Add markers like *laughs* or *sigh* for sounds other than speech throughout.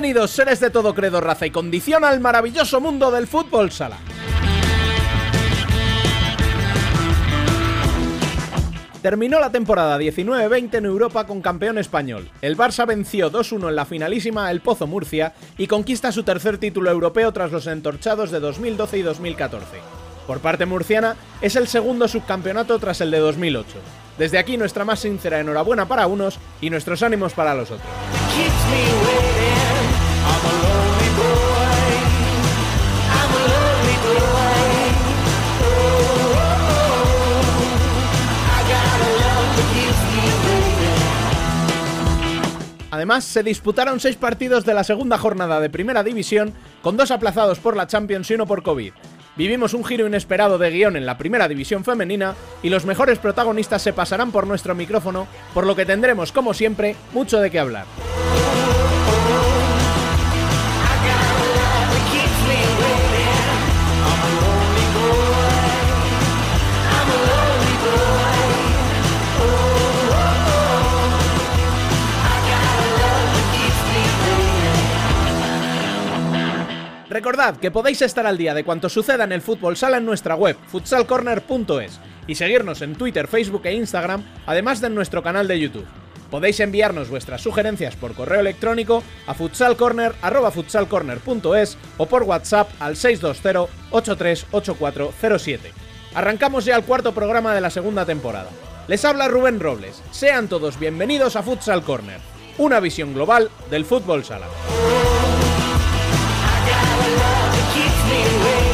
Bienvenidos seres de todo credo, raza y condición al maravilloso mundo del fútbol sala. Terminó la temporada 19-20 en Europa con campeón español. El Barça venció 2-1 en la finalísima El Pozo Murcia y conquista su tercer título europeo tras los entorchados de 2012 y 2014. Por parte murciana, es el segundo subcampeonato tras el de 2008. Desde aquí nuestra más sincera enhorabuena para unos y nuestros ánimos para los otros. Además, se disputaron seis partidos de la segunda jornada de Primera División, con dos aplazados por la Champions y uno por COVID. Vivimos un giro inesperado de guion en la Primera División femenina y los mejores protagonistas se pasarán por nuestro micrófono, por lo que tendremos, como siempre, mucho de qué hablar. Recordad que podéis estar al día de cuanto suceda en el fútbol sala en nuestra web, futsalcorner.es, y seguirnos en Twitter, Facebook e Instagram, además de en nuestro canal de YouTube. Podéis enviarnos vuestras sugerencias por correo electrónico a futsalcorner.es o por WhatsApp al 620-838407. Arrancamos ya el cuarto programa de la segunda temporada. Les habla Rubén Robles. Sean todos bienvenidos a Futsal Corner, una visión global del fútbol sala. our love, it keeps me awake.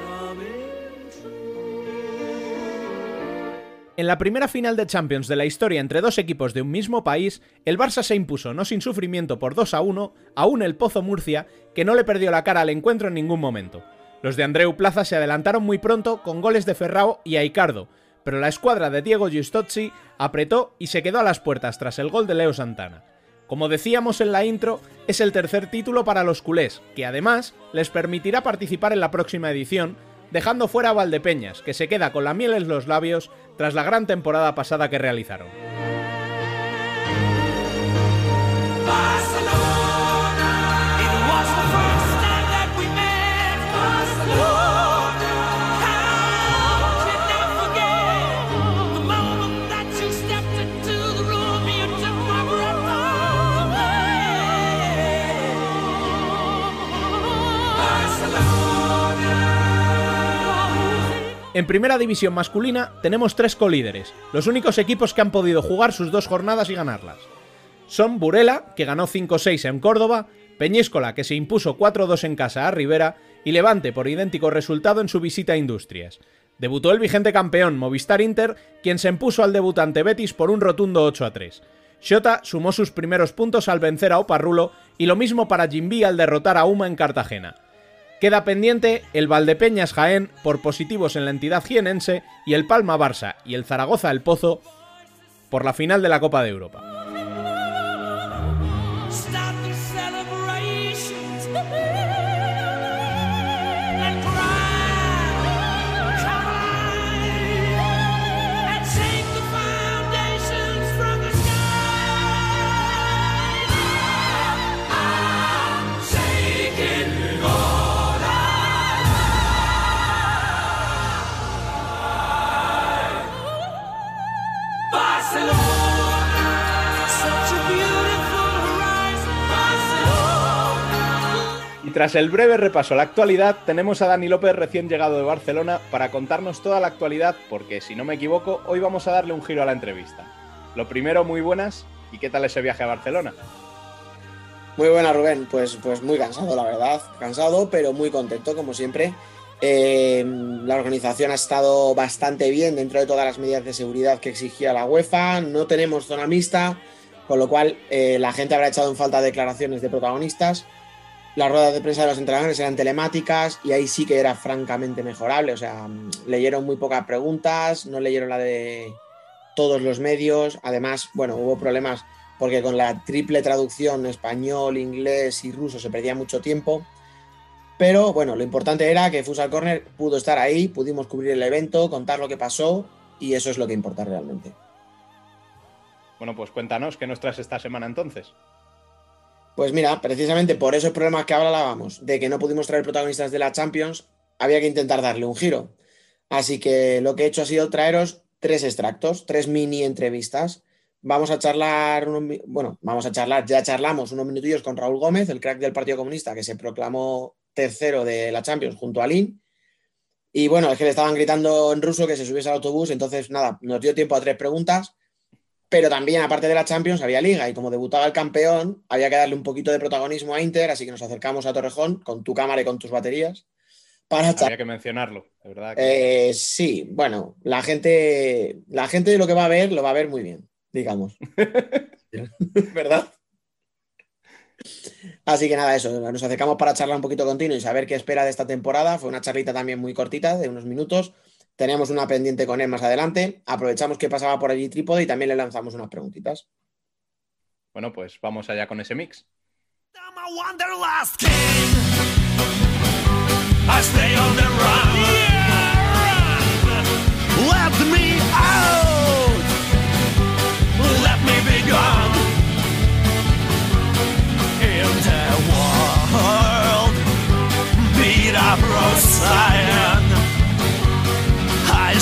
Coming true. En la primera final de Champions de la historia entre dos equipos de un mismo país, el Barça se impuso no sin sufrimiento por 2 a 1, aún el Pozo Murcia, que no le perdió la cara al encuentro en ningún momento. Los de Andreu Plaza se adelantaron muy pronto con goles de Ferrao y Aicardo, pero la escuadra de Diego Giustozzi apretó y se quedó a las puertas tras el gol de Leo Santana. Como decíamos en la intro, es el tercer título para los culés, que además les permitirá participar en la próxima edición, dejando fuera a Valdepeñas, que se queda con la miel en los labios tras la gran temporada pasada que realizaron. En primera división masculina tenemos tres colíderes, los únicos equipos que han podido jugar sus dos jornadas y ganarlas. Son Burela, que ganó 5-6 en Córdoba, Peñíscola, que se impuso 4-2 en casa a Rivera, y Levante por idéntico resultado en su visita a Industrias. Debutó el vigente campeón Movistar Inter, quien se impuso al debutante Betis por un rotundo 8-3. Xota sumó sus primeros puntos al vencer a Oparrulo y lo mismo para Jimbi al derrotar a Uma en Cartagena. Queda pendiente el Valdepeñas Jaén por positivos en la entidad jienense y el Palma Barça y el Zaragoza El Pozo por la final de la Copa de Europa. Tras el breve repaso a la actualidad, tenemos a Dani López recién llegado de Barcelona para contarnos toda la actualidad, porque si no me equivoco, hoy vamos a darle un giro a la entrevista. Lo primero, muy buenas, ¿y qué tal ese viaje a Barcelona? Muy buena, Rubén. Pues, pues muy cansado, la verdad. Cansado, pero muy contento, como siempre. Eh, la organización ha estado bastante bien dentro de todas las medidas de seguridad que exigía la UEFA. No tenemos zona mixta, con lo cual eh, la gente habrá echado en falta declaraciones de protagonistas. Las ruedas de prensa de los entrenadores eran telemáticas y ahí sí que era francamente mejorable. O sea, mm, leyeron muy pocas preguntas, no leyeron la de todos los medios. Además, bueno, hubo problemas porque con la triple traducción español, inglés y ruso se perdía mucho tiempo. Pero bueno, lo importante era que Futsal Corner pudo estar ahí, pudimos cubrir el evento, contar lo que pasó y eso es lo que importa realmente. Bueno, pues cuéntanos qué nos traes esta semana entonces. Pues mira, precisamente por esos problemas que hablábamos, de que no pudimos traer protagonistas de la Champions, había que intentar darle un giro. Así que lo que he hecho ha sido traeros tres extractos, tres mini entrevistas. Vamos a charlar, bueno, vamos a charlar, ya charlamos unos minutillos con Raúl Gómez, el crack del Partido Comunista, que se proclamó tercero de la Champions junto a Lin. Y bueno, es que le estaban gritando en ruso que se subiese al autobús, entonces nada, nos dio tiempo a tres preguntas. Pero también, aparte de la Champions, había Liga y como debutaba el campeón, había que darle un poquito de protagonismo a Inter, así que nos acercamos a Torrejón con tu cámara y con tus baterías para Había que mencionarlo, de verdad. que- Eh, sí, bueno, la gente, la gente lo que va a ver lo va a ver muy bien, digamos. *laughs* ¿Verdad? Así que nada, eso, nos acercamos para charlar un poquito contigo y saber qué espera de esta temporada. Fue una charlita también muy cortita, de unos minutos. Tenemos una pendiente con él más adelante. Aprovechamos que pasaba por allí Trípode y también le lanzamos unas preguntitas. Bueno, pues vamos allá con ese mix. I'm a wanderlust king. I stay on the run. Let me out. Let me be gone. In the world, beat up Rosalind. I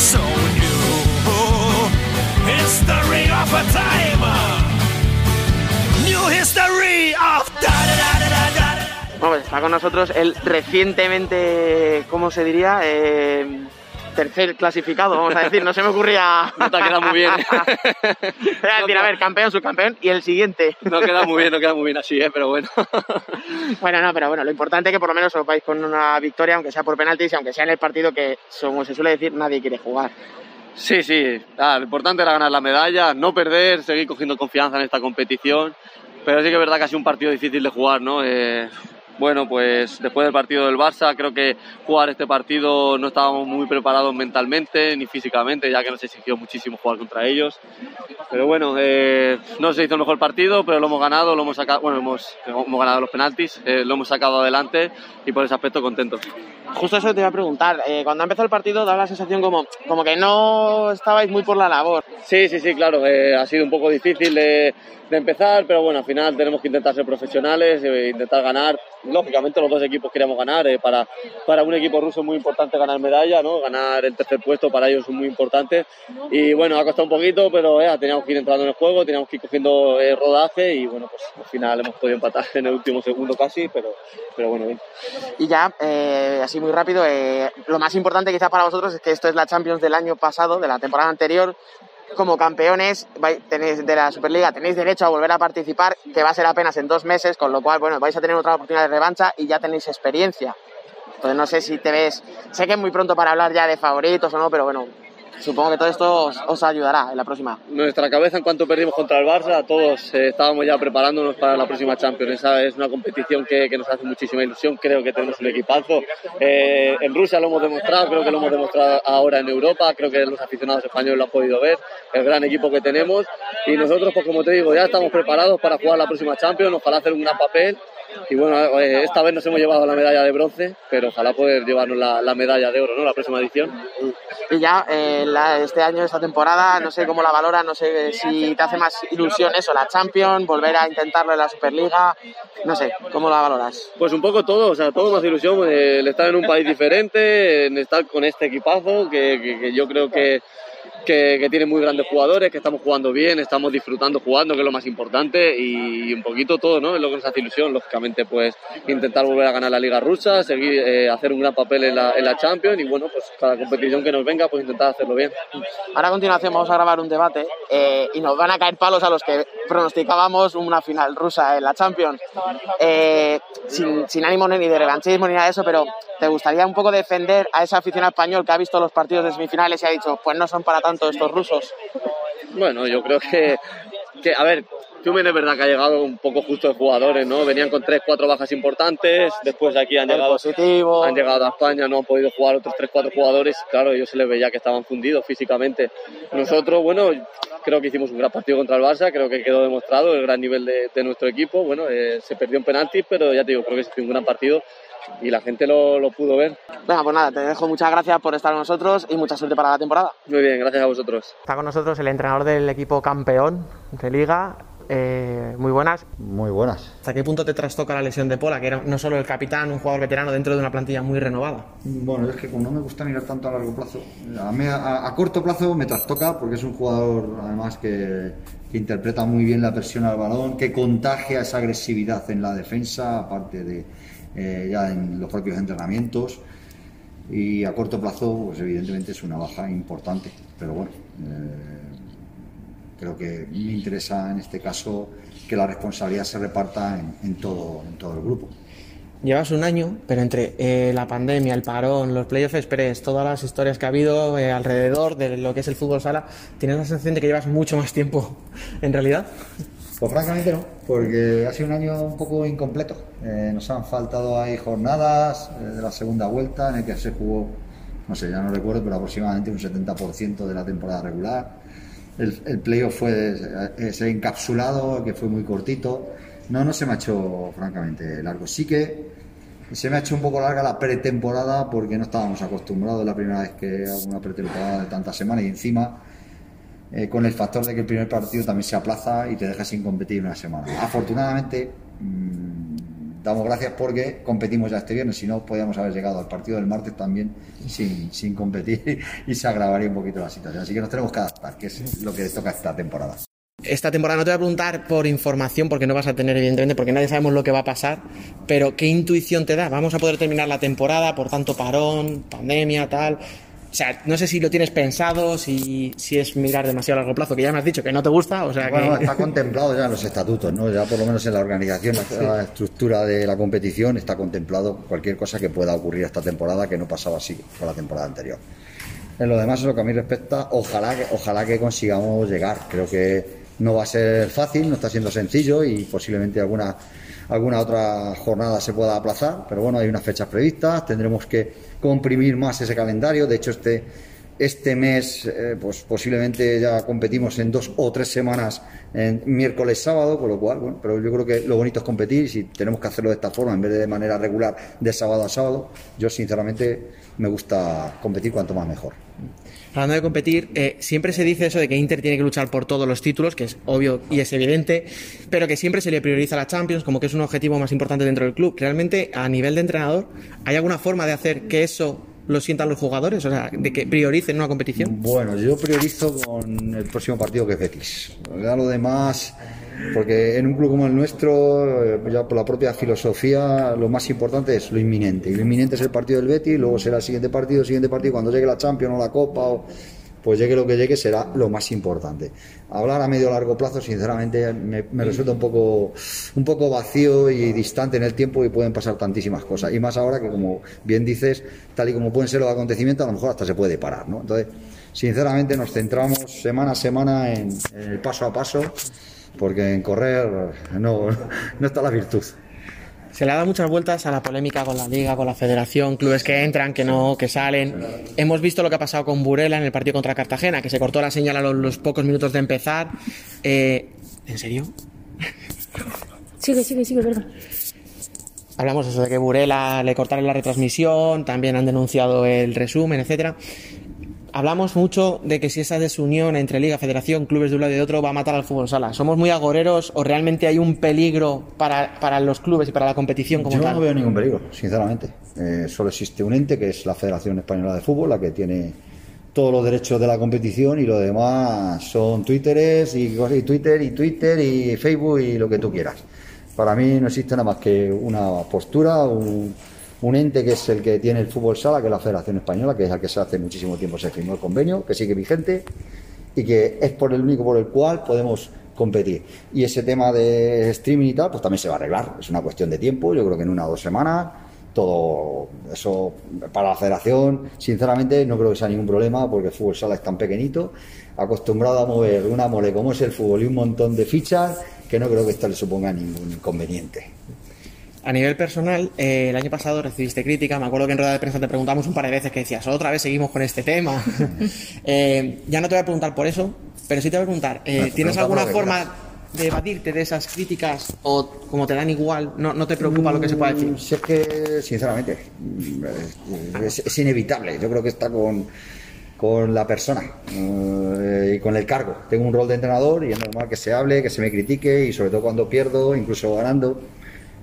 saw new history of a time. New history of da da da da da da. está con nosotros el recientemente, ¿cómo se diría? Eh, tercer clasificado, vamos a decir, no se me ocurría. No te ha quedado muy bien. ¿eh? Voy a decir, a ver, campeón, subcampeón y el siguiente. No queda muy bien, no queda muy bien así, ¿eh? pero bueno. Bueno, no, pero bueno, lo importante es que por lo menos os vais con una victoria, aunque sea por penaltis y aunque sea en el partido que, como se suele decir, nadie quiere jugar. Sí, sí, ah, lo importante era ganar la medalla, no perder, seguir cogiendo confianza en esta competición, pero sí que es verdad que ha sido un partido difícil de jugar, ¿no? Eh, bueno, pues después del partido del Barça, creo que jugar este partido no estábamos muy preparados mentalmente ni físicamente, ya que nos exigió muchísimo jugar contra ellos. Pero bueno, eh, no se hizo el mejor partido, pero lo hemos ganado, lo hemos sacado, bueno, hemos, hemos ganado los penaltis, eh, lo hemos sacado adelante y por ese aspecto contentos. Justo eso te iba a preguntar. eh, cuando ha empezado el partido daba la sensación como, como que no estabais muy por la labor. Sí, sí, sí, claro. eh, ha sido un poco difícil de, de empezar, pero bueno, al final tenemos que intentar ser profesionales, eh, intentar ganar. Lógicamente los dos equipos queríamos ganar. eh, para, para un equipo ruso es muy importante ganar medalla, ¿no? Ganar el tercer puesto para ellos es muy importante. Y bueno, ha costado un poquito, pero eh, teníamos que ir entrando en el juego, teníamos que ir cogiendo eh, rodaje y bueno, pues al final hemos podido empatar en el último segundo casi, pero, pero bueno, bien. Y ya, eh, así muy rápido, eh, lo más importante quizá para vosotros es que esto es la Champions del año pasado, de la temporada anterior. Como campeones tenéis de la Superliga tenéis derecho a volver a participar, que va a ser apenas en dos meses, con lo cual, bueno, vais a tener otra oportunidad de revancha y ya tenéis experiencia. Entonces no sé si te ves, sé que es muy pronto para hablar ya de favoritos o no, pero bueno, supongo que todo esto os, os ayudará en la próxima. nuestra cabeza en cuanto perdimos contra el Barça, todos eh, estábamos ya preparándonos para la próxima Champions. Esa es una competición que, que nos hace muchísima ilusión. Creo que tenemos un equipazo. Eh, en Rusia lo hemos demostrado, creo que lo hemos demostrado ahora en Europa. Creo que los aficionados españoles lo han podido ver, el gran equipo que tenemos. Y nosotros, pues como te digo, ya estamos preparados para jugar la próxima Champions. Ojalá hacer un gran papel. Y bueno, eh, esta vez nos hemos llevado la medalla de bronce, pero ojalá poder llevarnos la, la medalla de oro, ¿no? La próxima edición. Y ya eh, la- este año, esta temporada, no sé cómo la valora, no sé si te hace más ilusión eso, la Champions, volver a intentarlo en la Superliga, no sé, ¿cómo la valoras? Pues un poco todo, o sea, todo más ilusión, el estar en un país diferente, en estar con este equipazo, que, que- que yo creo que, que, que tiene muy grandes jugadores, que estamos jugando bien, estamos disfrutando jugando, que es lo más importante, y un poquito todo, ¿no? Es lo que nos hace ilusión, lógicamente, pues intentar volver a ganar la Liga Rusa, seguir, eh, hacer un gran papel en la, en la Champions, y bueno, pues cada competición que nos venga, pues intentar hacerlo bien. Ahora a continuación vamos a grabar un debate eh, y nos van a caer palos a los que pronosticábamos una final rusa en la Champions. Eh, sin, sin ánimo ni de revanchismo ni nada de eso, pero ¿te gustaría un poco defender a ese aficionado español que ha visto los partidos de semifinales y ha dicho, pues no son para tanto estos rusos? Bueno, yo creo que, que a ver, Fiumen es verdad que ha llegado un poco justo de jugadores, ¿no? Venían con tres, cuatro bajas importantes, después aquí han llegado, positivo. han llegado a España, no han podido jugar otros tres, cuatro jugadores, claro, ellos se les veía que estaban fundidos físicamente. Nosotros, bueno, creo que hicimos un gran partido contra el Barça, creo que quedó demostrado el gran nivel de, de nuestro equipo, bueno, eh, se perdió en penaltis, pero ya te digo, creo que se un gran partido y la gente lo, lo pudo ver. Venga, pues nada, te dejo muchas gracias por estar con nosotros y mucha suerte para la temporada. Muy bien, gracias a vosotros. Está con nosotros el entrenador del equipo campeón de Liga. Eh, muy buenas. Muy buenas. ¿Hasta qué punto te trastoca la lesión de Pola, que era no solo el capitán, un jugador veterano dentro de una plantilla muy renovada? Bueno, es que como no me gusta mirar tanto a largo plazo, a, me- a- a corto plazo me trastoca porque es un jugador además que, que interpreta muy bien la presión al balón, que contagia esa agresividad en la defensa, aparte de eh, ya en los propios entrenamientos. Y a corto plazo, pues evidentemente es una baja importante, pero bueno, eh, creo que me interesa en este caso que la responsabilidad se reparta en, en todo, en todo el grupo. Llevas un año, pero entre eh, la pandemia, el parón, los playoffs express, todas las historias que ha habido eh, alrededor de lo que es el fútbol sala, ¿tienes la sensación de que llevas mucho más tiempo en realidad? Pues francamente no, porque ha sido un año un poco incompleto. Eh, nos han faltado ahí jornadas eh, de la segunda vuelta en el que se jugó, no sé, ya no recuerdo, pero aproximadamente un 70% de la temporada regular. El, el playoff fue eh, ese encapsulado, que fue muy cortito. No, no se me ha hecho francamente largo. Sí que se me ha hecho un poco larga la pretemporada porque no estábamos acostumbrados, la primera vez que hago una pretemporada de tantas semanas y encima eh, con el factor de que el primer partido también se aplaza y te deja sin competir una semana. Afortunadamente, mm, damos gracias porque competimos ya este viernes, si no, podíamos haber llegado al partido del martes también sin, sin competir *laughs* y se agravaría un poquito la situación. Así que nos tenemos que adaptar, que es lo que toca esta temporada. Esta temporada no te voy a preguntar por información, porque no vas a tener, evidentemente, porque nadie sabemos lo que va a pasar, pero ¿qué intuición te da? ¿Vamos a poder terminar la temporada por tanto parón, pandemia, tal? O sea, no sé si lo tienes pensado, si, si es mirar demasiado a largo plazo, que ya me has dicho que no te gusta, o sea Bueno, que... está contemplado ya en los estatutos, ¿no? Ya por lo menos en la organización, la estructura de la competición está contemplado cualquier cosa que pueda ocurrir esta temporada que no pasaba así con la temporada anterior. En lo demás, en lo que a mí respecta, ojalá que, ojalá que consigamos llegar. Creo que no va a ser fácil, no está siendo sencillo y posiblemente alguna, alguna otra jornada se pueda aplazar, pero bueno, hay unas fechas previstas, tendremos que comprimir más ese calendario. De hecho, este, este mes, eh, pues posiblemente ya competimos en dos o tres semanas, en miércoles, sábado, con lo cual, bueno, pero yo creo que lo bonito es competir y si tenemos que hacerlo de esta forma en vez de de manera regular, de sábado a sábado, yo sinceramente me gusta competir cuanto más mejor. Hablando de competir, eh, siempre se dice eso de que Inter tiene que luchar por todos los títulos, que es obvio y es evidente, pero que siempre se le prioriza la Champions como que es un objetivo más importante dentro del club. ¿Realmente, a nivel de entrenador, hay alguna forma de hacer que eso lo sientan los jugadores? O sea, de que prioricen una competición. Bueno, yo priorizo con el próximo partido que es Betis. Ya lo demás, porque en un club como el nuestro, eh, ya por la propia filosofía, lo más importante es lo inminente. Y lo inminente es el partido del Betis, luego será el siguiente partido, el siguiente partido, cuando llegue la Champions o la Copa, o, pues llegue lo que llegue, será lo más importante. Hablar a medio o largo plazo, sinceramente, me, me resulta un poco, un poco vacío y distante en el tiempo y pueden pasar tantísimas cosas. Y más ahora que, como bien dices, tal y como pueden ser los acontecimientos, a lo mejor hasta se puede parar, ¿no? Entonces, sinceramente, nos centramos semana a semana en, en el paso a paso, porque en correr no, no está la virtud. Se le ha dado muchas vueltas a la polémica con la liga, con la federación, clubes que entran, que no, que salen. Hemos visto lo que ha pasado con Burela en el partido contra Cartagena, que se cortó la señal a los, los pocos minutos de empezar. Eh, ¿En serio? Sigue, sigue, sigue, perdón. Hablamos eso de que Burela le cortaron la retransmisión, también han denunciado el resumen, etcétera. Hablamos mucho de que si esa desunión entre liga, federación, clubes de un lado y de otro va a matar al fútbol sala. ¿Somos muy agoreros o realmente hay un peligro para, para los clubes y para la competición como Yo tal? no veo ningún peligro, sinceramente. Eh, solo existe un ente que es la Federación Española de Fútbol, la que tiene todos los derechos de la competición y lo demás son twitteres y, y Twitter y Twitter y Facebook y lo que tú quieras. Para mí no existe nada más que una postura, un, un ente que es el que tiene el fútbol sala, que es la Federación Española, que es el que se hace muchísimo tiempo se firmó el convenio, que sigue vigente y que es por el único por el cual podemos competir. Y ese tema de streaming y tal, pues también se va a arreglar. Es una cuestión de tiempo, yo creo que en una o dos semanas todo eso para la federación, sinceramente no creo que sea ningún problema porque el fútbol sala es tan pequeñito, acostumbrado a mover una mole como es el fútbol y un montón de fichas, que no creo que esto le suponga ningún inconveniente. A nivel personal, eh, el año pasado recibiste crítica. Me acuerdo que en rueda de prensa te preguntamos un par de veces que decías, otra vez seguimos con este tema. *laughs* *laughs* Eh, ya no te voy a preguntar por eso, pero sí te voy a preguntar, eh, ¿tienes alguna forma de evadirte de esas críticas o como te dan igual, no, no te preocupa lo que se pueda decir? Mm, Si es que, sinceramente, mm, es, es inevitable. Yo creo que está con, con la persona eh, y con el cargo. Tengo un rol de entrenador y es normal que se hable, que se me critique y sobre todo cuando pierdo, incluso ganando.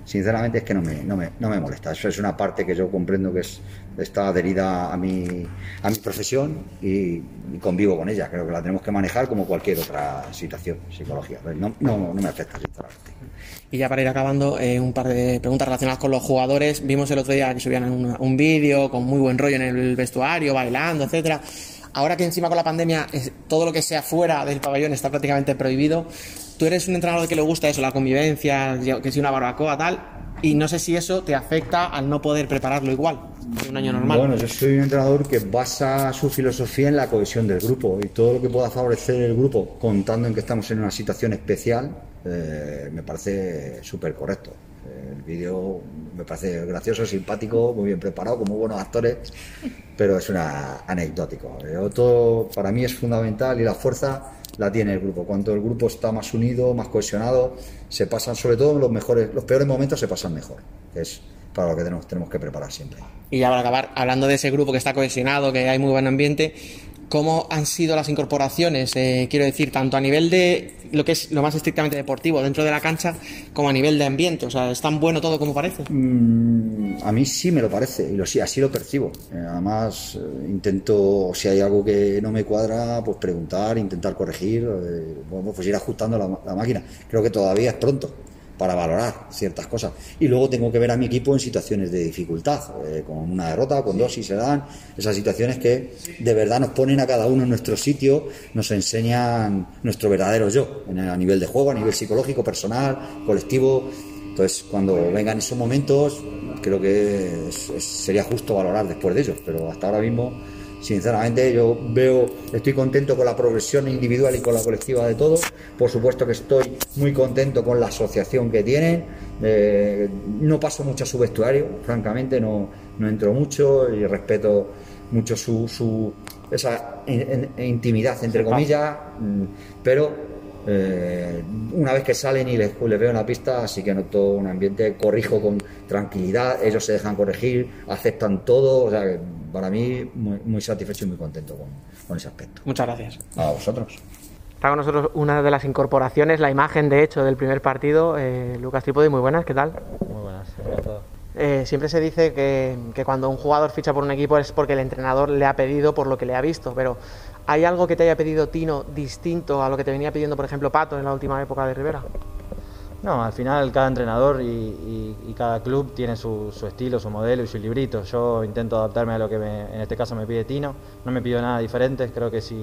Sinceramente es que no me, no me, no me molesta. Eso es una parte que yo comprendo que es, está adherida a mi, a mi profesión y, convivo con ella. Creo que la tenemos que manejar como cualquier otra situación psicológica. No, no, me afecta, sinceramente. Y ya para ir acabando, eh, un par de preguntas relacionadas con los jugadores. Vimos el otro día que subían un, un vídeo con muy buen rollo en el vestuario, bailando, etcétera. Ahora que encima con la pandemia todo lo que sea fuera del pabellón está prácticamente prohibido, tú eres un entrenador que le gusta eso, la convivencia, que si una barbacoa, tal, y no sé si eso te afecta al no poder prepararlo igual que un año normal. Bueno, yo soy un entrenador que basa su filosofía en la cohesión del grupo y todo lo que pueda favorecer el grupo, contando en que estamos en una situación especial, eh, me parece súper correcto. Eh, El vídeo me parece gracioso, simpático, muy bien preparado, con muy buenos actores, pero es una anecdótico. Eh, todo para mí es fundamental y la fuerza la tiene el grupo. Cuanto el grupo está más unido, más cohesionado, se pasan, sobre todo los mejores, los peores momentos se pasan mejor, es para lo que tenemos, tenemos que preparar siempre. Y ya para acabar, hablando de ese grupo que está cohesionado, que hay muy buen ambiente, ¿cómo han sido las incorporaciones? Eh, quiero decir, tanto a nivel de lo que es lo más estrictamente deportivo dentro de la cancha, como a nivel de ambiente. O sea, ¿es tan bueno todo como parece? Mm, a mí sí me lo parece y lo, sí, así lo percibo. Eh, además, eh, intento, si hay algo que no me cuadra, pues preguntar, intentar corregir, eh, bueno, pues ir ajustando la, la máquina. Creo que todavía es pronto para valorar ciertas cosas. Y luego tengo que ver a mi equipo en situaciones de dificultad, eh, con una derrota, con dos si se dan, esas situaciones que de verdad nos ponen a cada uno en nuestro sitio, nos enseñan nuestro verdadero yo, a nivel de juego, a nivel psicológico, personal, colectivo. Entonces, cuando vengan esos momentos, creo que sería justo valorar después de ellos, pero hasta ahora mismo, sinceramente, yo veo, estoy contento con la progresión individual y con la colectiva de todos. Por supuesto que estoy muy contento con la asociación que tienen. Eh, no paso mucho a su vestuario, francamente, no, no entro mucho y respeto mucho su, su esa in- in- intimidad, entre comillas, mm, pero eh, una vez que salen y les, les veo en la pista, sí que noto un ambiente, corrijo con tranquilidad, ellos se dejan corregir, aceptan todo, o sea, para mí muy, muy satisfecho y muy contento con, con ese aspecto. Muchas gracias. A vosotros. Está con nosotros una de las incorporaciones, la imagen de hecho del primer partido, eh, Lucas Trípode, muy buenas, ¿qué tal? Muy buenas, encantado. Eh, siempre se dice que, que cuando un jugador ficha por un equipo es porque el entrenador le ha pedido por lo que le ha visto, pero ¿hay algo que te haya pedido Tino distinto a lo que te venía pidiendo, por ejemplo, Pato en la última época de Rivera? No, al final cada entrenador y, y- cada club tiene su, estilo, su modelo y su librito. Yo intento adaptarme a lo que me- en este caso me pide Tino. No me pido nada diferente. Creo que si,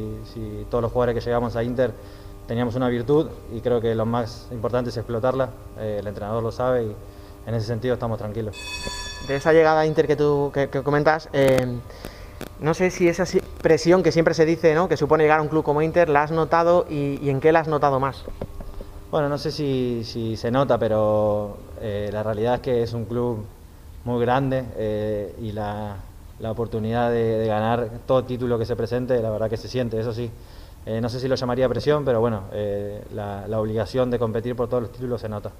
todos los jugadores que llegamos a Inter teníamos una virtud y creo que lo más importante es explotarla. Eh, el entrenador lo sabe y en ese sentido estamos tranquilos. De esa llegada a Inter que tú que, comentas, eh, no sé si esa si- presión que siempre se dice, ¿no? que supone llegar a un club como Inter, la has notado y en qué la has notado más. Bueno, no sé si, si se nota, pero eh, la realidad es que es un club muy grande eh, y la, oportunidad de, ganar todo título que se presente, la verdad que se siente, eso sí. Eh, no sé si lo llamaría presión, pero bueno, la, la obligación de competir por todos los títulos se nota.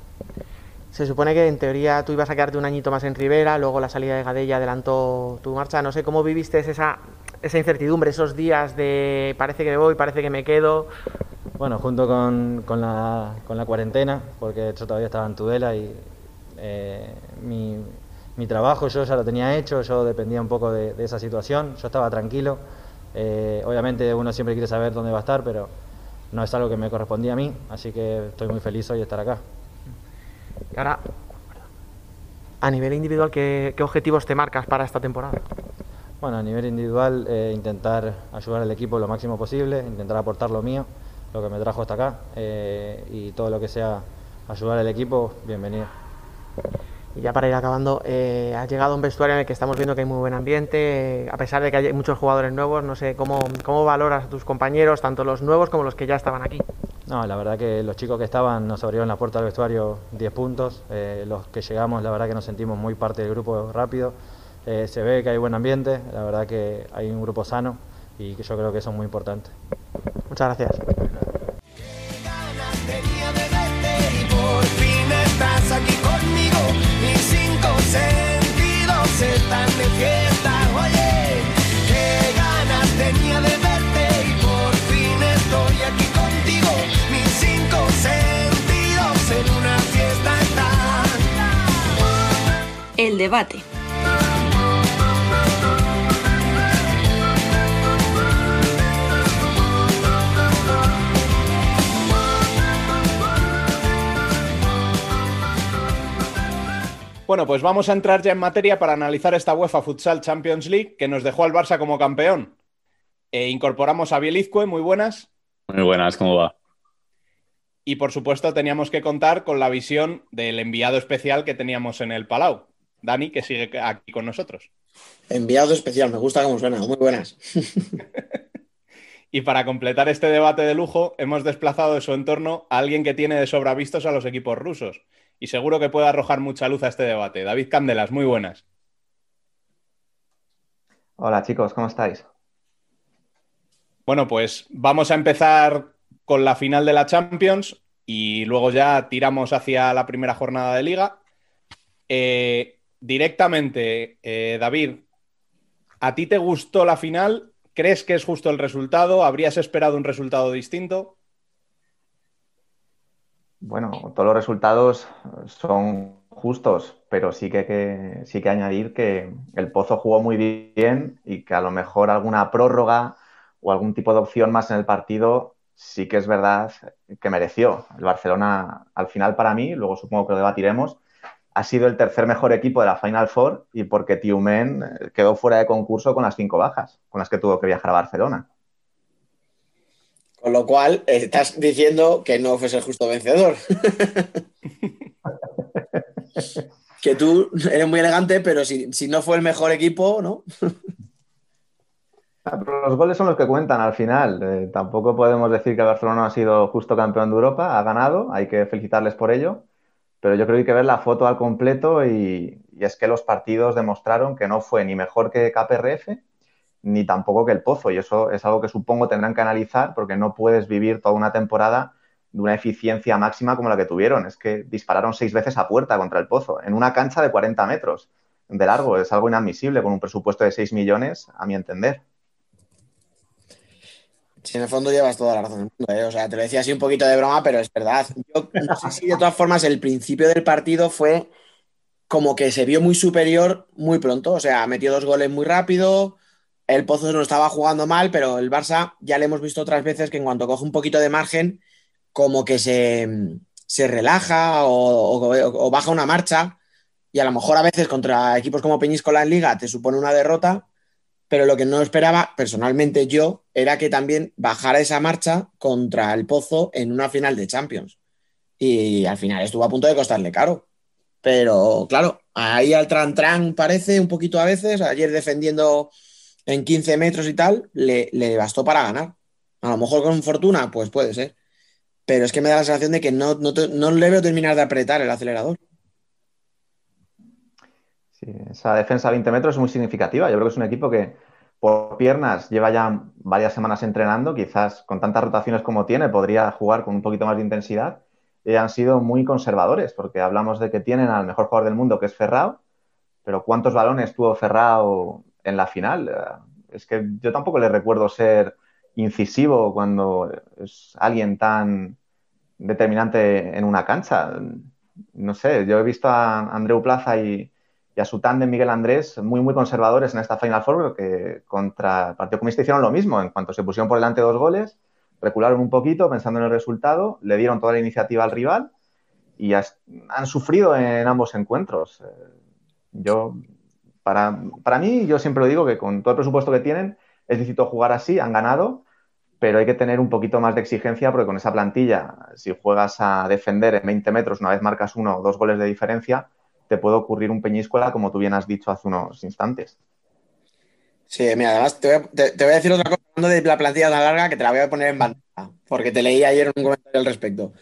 Se supone que en teoría tú ibas a quedarte un añito más en Rivera, luego la salida de Gadella adelantó tu marcha. No sé cómo viviste esa, esa incertidumbre, esos días de parece que me voy, parece que me quedo. Bueno, junto con, con la, con la cuarentena, porque yo todavía estaba en Tudela y eh, mi, mi trabajo yo ya lo tenía hecho, yo dependía un poco de, de esa situación, yo estaba tranquilo. Eh, obviamente uno siempre quiere saber dónde va a estar, pero no es algo que me correspondía a mí, así que estoy muy feliz hoy de estar acá. Y ahora, a nivel individual, ¿qué, qué objetivos te marcas para esta temporada? Bueno, a nivel individual, eh, intentar ayudar al equipo lo máximo posible, intentar aportar lo mío, lo que me trajo hasta acá eh, y todo lo que sea ayudar al equipo, bienvenido. Y ya para ir acabando, eh, has llegado a un vestuario en el que estamos viendo que hay muy buen ambiente, eh, a pesar de que hay muchos jugadores nuevos, no sé, ¿cómo, cómo valoras a tus compañeros, tanto los nuevos como los que ya estaban aquí? No, la verdad que los chicos que estaban nos abrieron la puerta del vestuario 10 puntos, eh, los que llegamos la verdad que nos sentimos muy parte del grupo rápido, se ve que hay buen ambiente, la verdad que hay un grupo sano y que yo creo que eso es muy importante. Muchas gracias. Tenía de Bueno, pues vamos a entrar ya en materia para analizar esta UEFA Futsal Champions League que nos dejó al Barça como campeón. Eh, incorporamos a Bielizque, muy buenas. Muy buenas, ¿cómo va? Y por supuesto teníamos que contar con la visión del enviado especial que teníamos en el Palau, Dani, que sigue aquí con nosotros. Enviado especial, me gusta cómo suena. Muy buenas. *laughs* Y para completar este debate de lujo, hemos desplazado de su entorno a alguien que tiene de sobra vistos a los equipos rusos. Y seguro que puede arrojar mucha luz a este debate. David Candelas, muy buenas. Hola chicos, ¿cómo estáis? Bueno, pues vamos a empezar con la final de la Champions y luego ya tiramos hacia la primera jornada de liga. Eh, directamente, eh, David, ¿a ti te gustó la final? ¿Crees que es justo el resultado? ¿Habrías esperado un resultado distinto? Bueno, todos los resultados son justos, pero sí que, que- sí que añadir que el Pozo jugó muy bien y que a lo mejor alguna prórroga o algún tipo de opción más en el partido sí que es verdad que mereció. El Barcelona, al final para mí, luego supongo que lo debatiremos, ha sido el tercer mejor equipo de la Final Four y porque Tiumen eh, quedó fuera de concurso con las cinco bajas, con las que tuvo que viajar a Barcelona. Con lo cual, estás diciendo que no fuese el justo vencedor. *laughs* que tú eres muy elegante, pero si, si no fue el mejor equipo, ¿no? Ah, pero los goles son los que cuentan al final. Eh, tampoco podemos decir que el Barcelona ha sido justo campeón de Europa, ha ganado, hay que felicitarles por ello, pero yo creo que hay que ver la foto al completo y, y es que los partidos demostraron que no fue ni mejor que KPRF ni tampoco que el Pozo y eso es algo que supongo tendrán que analizar porque no puedes vivir toda una temporada de una eficiencia máxima como la que tuvieron. Es que dispararon seis veces a puerta contra el Pozo en una cancha de 40 metros de largo. Es algo inadmisible con un presupuesto de 6 millones, a mi entender. Si en el fondo llevas toda la razón del mundo, ¿eh? O sea, te lo decía así un poquito de broma, pero es verdad. Yo no sé si de todas formas el principio del partido fue como que se vio muy superior muy pronto. O sea, metió dos goles muy rápido. El Pozo no estaba jugando mal, pero el Barça ya le hemos visto otras veces que en cuanto coge un poquito de margen, como que se, se relaja o, baja una marcha. Y a lo mejor a veces contra equipos como Peñíscola en Liga te supone una derrota, pero lo que no esperaba, personalmente yo, era que también bajara esa marcha contra el Pozo en una final de Champions. Y al final estuvo a punto de costarle caro. Pero claro, ahí al tran-tran parece un poquito a veces, ayer defendiendo en 15 metros y tal, le, bastó para ganar. A lo mejor con fortuna, pues puede ser. Pero es que me da la sensación de que no, no le veo terminar de apretar el acelerador. Sí, esa defensa a 20 metros es muy significativa. Yo creo que es un equipo que por piernas lleva ya varias semanas entrenando, quizás con tantas rotaciones como tiene podría jugar con un poquito más de intensidad. Y han sido muy conservadores, porque hablamos de que tienen al mejor jugador del mundo, que es Ferrao, pero ¿cuántos balones tuvo Ferrao en la final? Eh, Es que yo tampoco le recuerdo ser incisivo cuando es alguien tan determinante en una cancha. No sé, yo he visto a Andreu Plaza y, a su tándem Miguel Andrés muy, muy conservadores en esta Final Four, que contra el Partido Comunista hicieron lo mismo. En cuanto se pusieron por delante dos goles, recularon un poquito pensando en el resultado, le dieron toda la iniciativa al rival y han sufrido en ambos encuentros. Eh, Yo Para, mí, yo siempre lo digo que con todo el presupuesto que tienen, es lícito jugar así, han ganado, pero hay que tener un poquito más de exigencia porque con esa plantilla, si juegas a defender en 20 metros, una vez marcas uno o dos goles de diferencia, te puede ocurrir un peñíscola, como tú bien has dicho hace unos instantes. Sí, mira, además te voy, a, te, te voy a decir otra cosa hablando de la plantilla tan larga que te la voy a poner en bandeja, porque te leí ayer un comentario al respecto.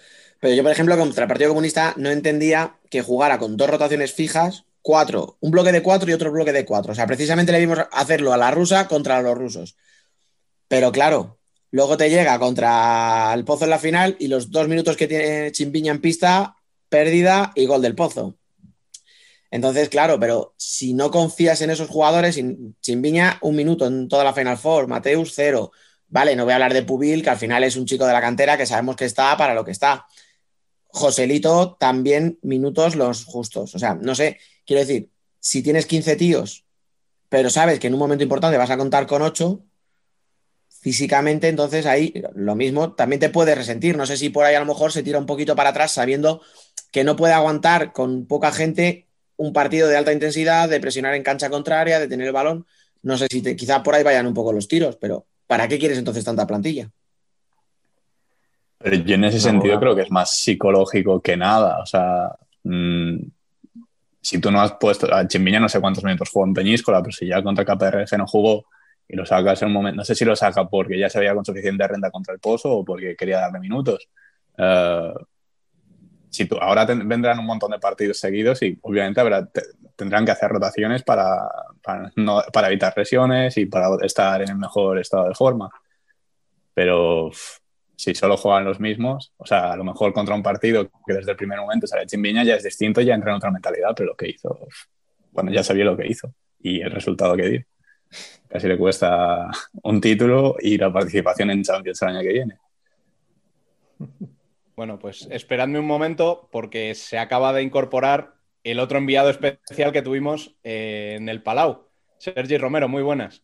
Pero yo, por ejemplo, contra el Partido Comunista no entendía que jugara con dos rotaciones fijas, cuatro, un bloque de cuatro y otro bloque de cuatro. O sea, precisamente le vimos hacerlo a la rusa contra los rusos. Pero claro, luego te llega contra el Pozo en la final y los dos minutos que tiene Chimpiña en pista, pérdida y gol del Pozo. Entonces, claro, pero si no confías en esos jugadores, Chimbiña un minuto en toda la Final Four, Mateus cero. Vale, no voy a hablar de Pubil, que al final es un chico de la cantera que sabemos que está para lo que está. Joselito también minutos los justos. O sea, no sé, quiero decir, si tienes 15 tíos, pero sabes que en un momento importante vas a contar con 8, físicamente, entonces ahí lo mismo también te puede resentir. No sé si por ahí a lo mejor se tira un poquito para atrás sabiendo que no puede aguantar con poca gente un partido de alta intensidad, de presionar en cancha contraria, de tener el balón. No sé si te, quizá por ahí vayan un poco los tiros, pero ¿para qué quieres entonces tanta plantilla? Pero yo en ese sentido creo que es más psicológico que nada. O sea, mmm, si tú no has puesto. A Chimbiña no sé cuántos minutos jugó en Peñíscola, pero si ya contra KPRF no jugó y lo sacas en un momento. No sé si lo saca porque ya se veía con suficiente renta contra el pozo o porque quería darle minutos. Uh, si tú, ahora ten, vendrán un montón de partidos seguidos y obviamente habrá, te, tendrán que hacer rotaciones para, para, no, para, evitar lesiones y para estar en el mejor estado de forma. Pero si solo juegan los mismos, o sea, a lo mejor contra un partido que desde el primer momento sale Chimbiña ya es distinto, ya entra en otra mentalidad, pero lo que hizo, bueno, ya sabía lo que hizo y el resultado que dio. Casi le cuesta un título y la participación en Champions el año que viene. Bueno, pues esperadme un momento porque se acaba de incorporar el otro enviado especial que tuvimos eh, en el Palau. Sergi Romero, muy buenas.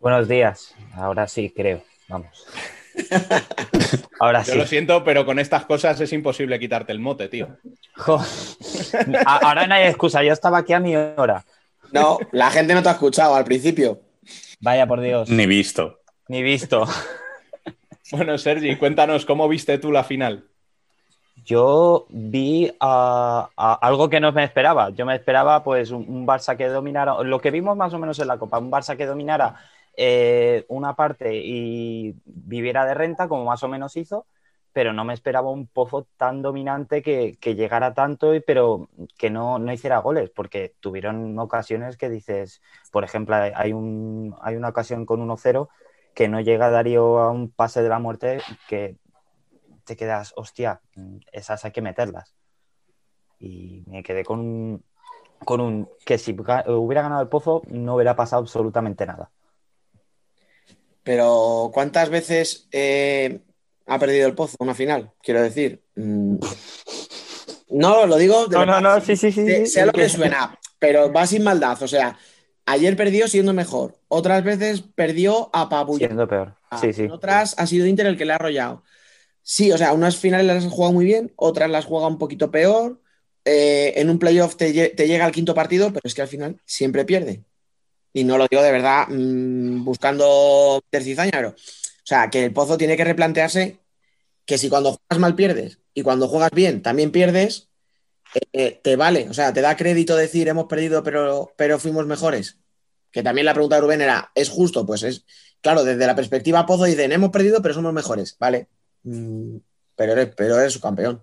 Buenos días. Ahora sí, creo. Vamos. *laughs* Ahora Yo sí. lo siento, pero con estas cosas es imposible quitarte el mote, tío. Ahora no hay excusa. Yo estaba aquí a mi hora. No, la gente no te ha escuchado al principio. Vaya por Dios. Ni visto. Ni visto. Bueno, Sergi, cuéntanos cómo viste tú la final. Yo vi uh, uh, algo que no me esperaba. Yo me esperaba pues un, un, Barça que dominara, lo que vimos más o menos en la Copa, un Barça que dominara eh, una parte y viviera de renta, como más o menos hizo, pero no me esperaba un pozo tan dominante que, que llegara tanto, pero que no, no, hiciera goles, porque tuvieron ocasiones que dices, por ejemplo, hay, un, hay una ocasión con 1-0 que no llega Darío a un pase de la muerte que te quedas, hostia, esas hay que meterlas. Y me quedé con con un que si hubiera ganado el pozo no hubiera pasado absolutamente nada. Pero ¿cuántas veces eh, ha perdido el pozo una final? Quiero decir. Mm, no, lo digo. no, no, no, sí, sí, sí. Sé, sí, sí lo que suena, pero va sin maldad. O sea, ayer perdió siendo mejor. Otras veces perdió apabullado. Siendo peor. Sí, sí. Otras ha sido Inter el que le ha arrollado. Sí, o sea, unas finales las jugado muy bien, otras las juega un poquito peor. Eh, en un playoff te, te, llega al quinto partido, pero es que al final siempre pierde. Y no lo digo de verdad mmm, buscando tercizaña, pero. O sea, que el pozo tiene que replantearse que si cuando juegas mal pierdes y cuando juegas bien también pierdes, eh, te vale. O sea, te da crédito decir hemos perdido, pero, pero fuimos mejores. Que también la pregunta de Rubén era: ¿es justo? Pues es. Claro, desde la perspectiva pozo dicen hemos perdido, pero somos mejores. Vale, Mm, pero eres, pero eres su campeón.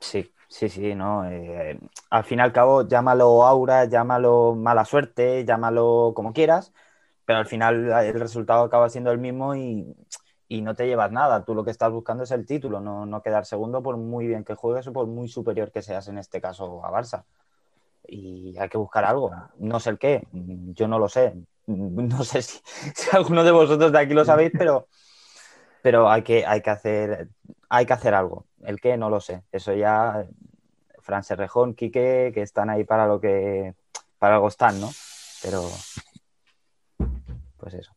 Sí, sí, sí, no. Eh, al fin y al cabo, llámalo aura, llámalo mala suerte, llámalo como quieras, pero al final el resultado acaba siendo el mismo y, y no te llevas nada. Tú lo que estás buscando es el título, no, no, quedar segundo por muy bien que juegues o por muy superior que seas en este caso a Barça. Y hay que buscar algo. No sé el qué, yo no lo sé. *laughs* No sé si, si alguno de vosotros de aquí lo sabéis, pero pero hay que, hay que, hacer, hay que hacer algo. El qué, no lo sé. Eso ya, Fran Serrejón, Quique, que están ahí para lo que, para algo están, ¿no? Pero, pues eso.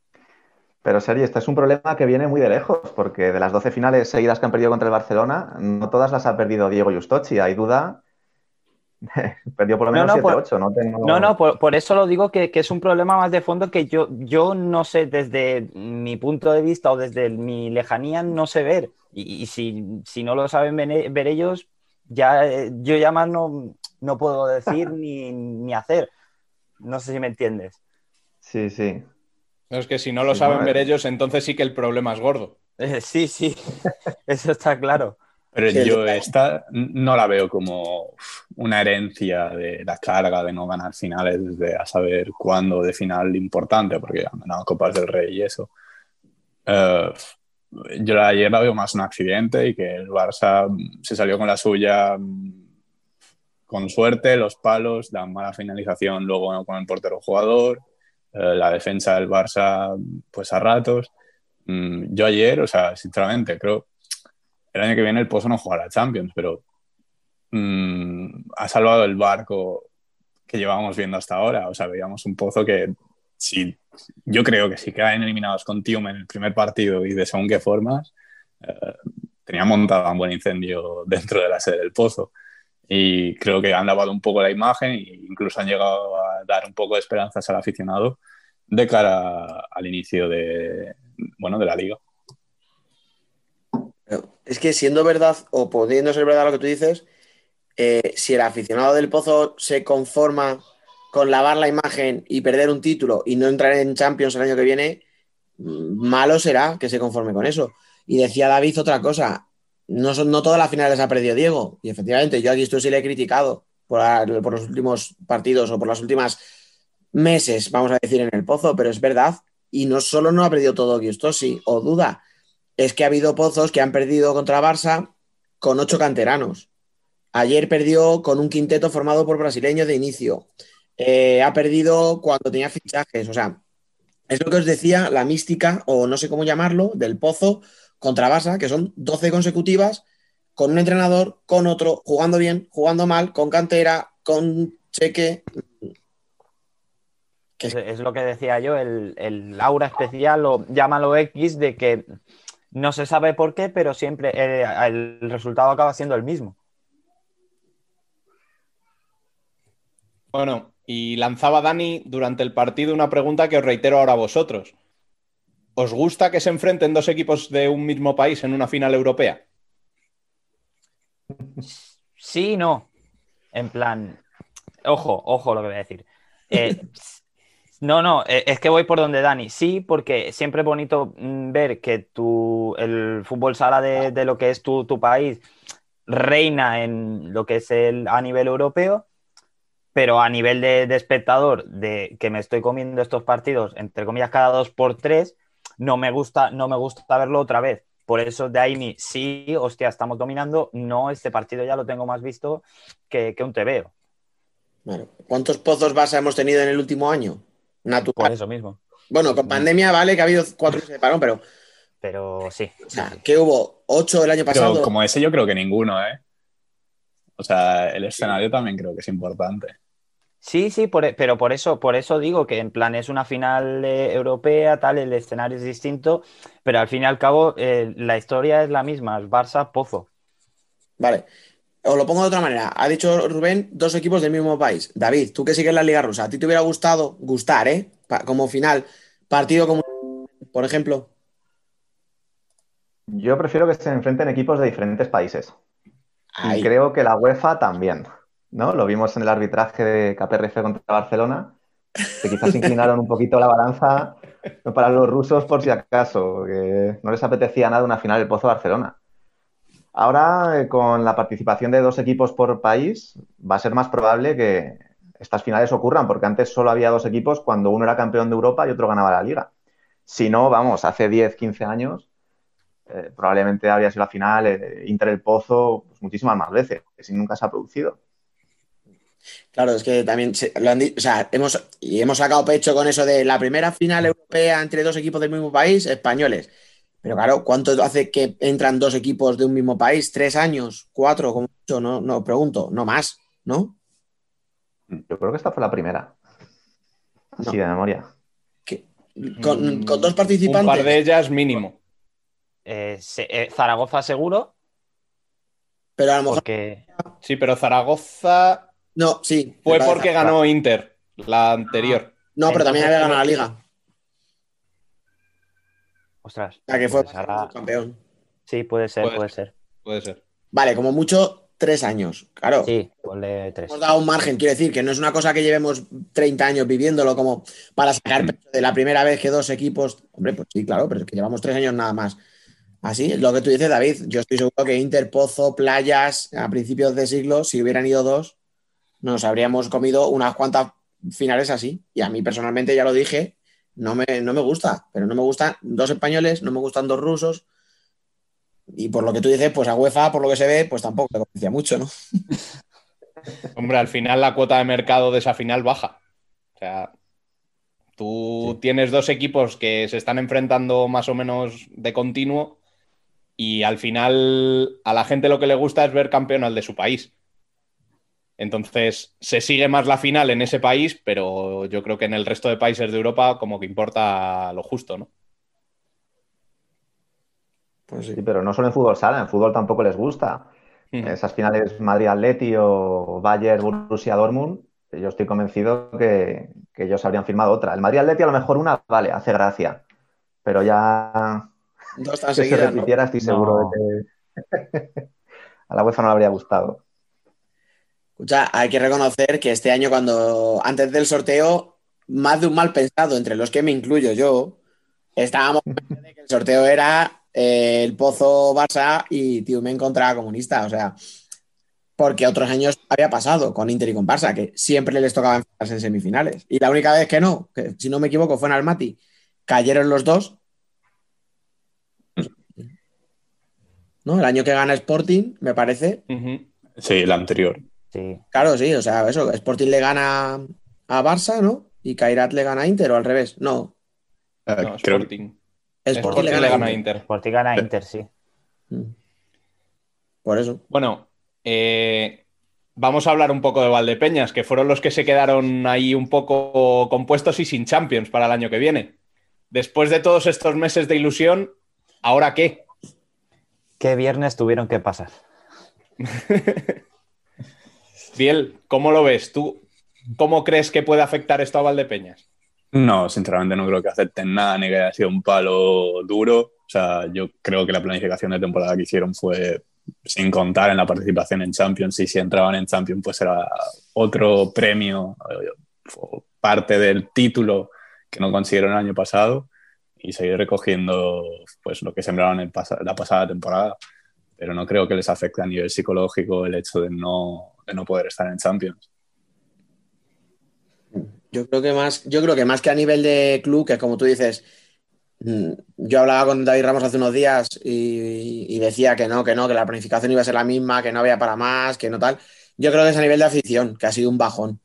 Pero, Sergi, este es un problema que viene muy de lejos, porque de las 12 finales seguidas que han perdido contra el Barcelona, no todas las ha perdido Diego Justochi. Hay duda *laughs* Perdió por lo No, menos no, por- 7-8, no tengo... No, no, por, por eso lo digo que, que es un problema más de fondo que yo, yo no sé desde mi punto de vista o desde mi lejanía no sé ver. Y, y si, si no lo saben ver, ver ellos, ya eh, yo ya más no, no puedo decir ni, ni hacer. No sé si me entiendes. Sí, sí. Es que si no lo Sí, saben ver ellos, entonces sí que el problema es gordo. Eh, *laughs* sí, sí, *laughs* eso está claro. Pero Sí, yo esta no la veo como una herencia de la carga de no ganar finales desde a saber cuándo de final importante, porque han ganado Copas del Rey y eso. Eh, yo la- ayer la veo más un accidente y que el Barça mm, se salió con la suya mm, con suerte, los palos, la mala finalización luego con el portero jugador, eh, la defensa del Barça pues a ratos. Mm, Yo ayer, o sea, sinceramente, creo el año que viene el Pozo no jugará Champions, pero mm, ha salvado el barco que llevábamos viendo hasta ahora. O sea, veíamos un Pozo que si, yo creo que si quedan eliminados con Tium en el primer partido y de según qué formas, eh, tenía montado un buen incendio dentro de la sede del Pozo. Y creo que han lavado un poco la imagen e incluso han llegado a dar un poco de esperanzas al aficionado de cara al inicio de, bueno, de la liga. Es que siendo verdad, o pudiendo ser verdad lo que tú dices, eh, si el aficionado del Pozo se conforma con lavar la imagen y perder un título y no entrar en Champions el año que viene, mm, malo será que se conforme con eso. Y decía David otra cosa, no, son, no todas las finales ha perdido Diego. Y efectivamente, yo aquí esto sí le he criticado por, por los últimos partidos o por las últimas meses, vamos a decir, en el Pozo, pero es verdad. Y no solo no ha perdido todo Giustosi o duda, es que ha habido pozos que han perdido contra Barça con ocho canteranos. Ayer perdió con un quinteto formado por brasileños de inicio. Eh, ha perdido cuando tenía fichajes. O sea, es lo que os decía, la mística, o no sé cómo llamarlo, del pozo contra Barça, que son 12 consecutivas, con un entrenador, con otro, jugando bien, jugando mal, con cantera, con cheque. Es, lo que decía yo, el, el aura especial o llámalo X de que no se sabe por qué, pero siempre eh, el resultado acaba siendo el mismo. Bueno, y lanzaba Dani durante el partido una pregunta que os reitero ahora a vosotros. ¿Os gusta que se enfrenten dos equipos de un mismo país en una final europea? Sí y no. En plan, ojo, ojo lo que voy a decir. Eh, *laughs* no, no, eh, es que voy por donde Dani. Sí, porque siempre es bonito mm, ver que tu, el fútbol sala de, de lo que es tu, tu país reina en lo que es el, a nivel europeo, pero a nivel de, de espectador, de que me estoy comiendo estos partidos, entre comillas, cada dos por tres, no me gusta, no me gusta verlo otra vez. Por eso de ahí mi sí, hostia, estamos dominando. No, este partido ya lo tengo más visto que, que un TVO. Bueno, ¿cuántos pozos Barça hemos tenido en el último año? Natural. Por eso mismo. Bueno, con pandemia vale que ha habido cuatro meses de parón, pero Pero sí. o sea, que hubo ocho el año pasado. Pero como ese yo creo que ninguno, ¿eh? O sea, el escenario también creo que es importante. Sí, sí, por- e, pero por eso, por eso digo que en plan es una final eh, europea, tal, el escenario es distinto, pero al fin y al cabo eh, la historia es la misma, es Barça, Pozo. Vale. Os lo pongo de otra manera. Ha dicho Rubén dos equipos del mismo país. David, tú que sigues la Liga Rusa, ¿a ti te hubiera gustado gustar, eh? Pa- como final, partido como, por ejemplo. Yo prefiero que se enfrenten equipos de diferentes países. Ahí. Y creo que la UEFA también, ¿no? Lo vimos en el arbitraje de KPRF contra Barcelona, que quizás *laughs* inclinaron un poquito la balanza para los rusos por si acaso, que no les apetecía nada una final del Pozo Barcelona. Ahora, eh, con la participación de dos equipos por país, va a ser más probable que estas finales ocurran, porque antes solo había dos equipos cuando uno era campeón de Europa y otro ganaba la liga. Si no, vamos, hace 10, 15 años, eh, probablemente habría sido la final eh, Inter el Pozo pues, muchísimas más veces, que si nunca se ha producido. Claro, es que también lo han di- o sea, hemos, y hemos sacado pecho con eso de la primera final europea entre dos equipos del mismo país, españoles. Pero claro, ¿cuánto hace que entran dos equipos de un mismo país? ¿Tres años? ¿Cuatro? Como mucho? No, no, pregunto, no más, ¿no? Yo creo que esta fue la primera. Así de memoria. Con, con dos Un participantes. par de ellas mínimo. Eh, se- eh, Zaragoza seguro, Pero a lo mejor porque Sí, pero Zaragoza No, sí. Fue porque ganó Inter, la anterior. No, pero también había ganado la liga. Ostras. La que fue pues ahora- campeón. Sí, puede ser, Puede puede ser. Puede ser. Vale, como mucho, tres años. Claro. Sí, ponle tres. Hemos dado un margen, quiero decir, que no es una cosa que llevemos 30 años viviéndolo como para sacar pecho de la primera vez que dos equipos. Hombre, pues sí, claro, pero es que llevamos tres años nada más. Así, es lo que tú dices, David. Yo estoy seguro que Inter, Pozo, Playas, a principios de siglo, si hubieran ido dos, nos habríamos comido unas cuantas finales así. Y a mí personalmente, ya lo dije, no me, no me gusta, pero no me gustan dos españoles, no me gustan dos rusos. Y por lo que tú dices, pues a UEFA, por lo que se ve, pues tampoco le convencía mucho, ¿no? *laughs* Hombre, al final la cuota de mercado de esa final baja. O sea, tú tienes dos equipos que se están enfrentando más o menos de continuo y al final a la gente lo que le gusta es ver campeón al de su país. Entonces se sigue más la final en ese país, pero yo creo que en el resto de países de Europa como que importa lo justo, ¿no? Pues Sí, pero no solo en fútbol sala, en fútbol tampoco les gusta. Esas finales Madrid-Atleti o Bayern-Borussia-Dortmund, yo estoy convencido que, que ellos habrían firmado otra. El Madrid-Atleti a lo mejor una, vale, hace gracia, pero ya Dos tan que se ¿no? repitiera estoy seguro No. de que *laughs* a la UEFA no le habría gustado. Escucha, hay que reconocer que este año, cuando antes del sorteo, más de un mal pensado, entre los que me incluyo yo, estábamos pensando de que el sorteo era eh, el Pozo Barça y Tiumen contra Comunista. O sea, porque otros años había pasado con Inter y con Barça, que siempre les tocaba enfrentarse en semifinales. Y la única vez que no, que si no me equivoco, fue en Almaty, cayeron los dos. ¿No? El año que gana Sporting, me parece. Sí, el anterior. Sí. Claro, sí, o sea, eso, Sporting le gana a Barça, ¿no? Y Kairat le gana a Inter o al revés. No, No, creo- Sporting. Sporting, Sporting le gana, a Inter. Por ti gana Inter, sí. Mm. Por eso. Bueno, eh, vamos a hablar un poco de Valdepeñas, que fueron los que se quedaron ahí un poco compuestos y sin Champions para el año que viene. Después de todos estos meses de ilusión, ¿ahora qué? ¿Qué viernes tuvieron que pasar? *laughs* Biel, ¿cómo lo ves? ¿Tú cómo crees que puede afectar esto a Valdepeñas? No, sinceramente no creo que acepten nada ni que haya sido un palo duro. O sea, yo creo que la planificación de temporada que hicieron fue sin contar en la participación en Champions y si entraban en Champions pues era otro premio eh, o parte del título que no consiguieron el año pasado y seguir recogiendo pues lo que sembraron en pasa- la pasada temporada. Pero no creo que les afecte a nivel psicológico el hecho de no, de no poder estar en Champions. Yo creo que más, yo creo que más que a nivel de club, que como tú dices, mm, yo hablaba con David Ramos hace unos días y, y decía que no, que no, que la planificación iba a ser la misma, que no había para más, que no tal. Yo creo que es a nivel de afición, que ha sido un bajón.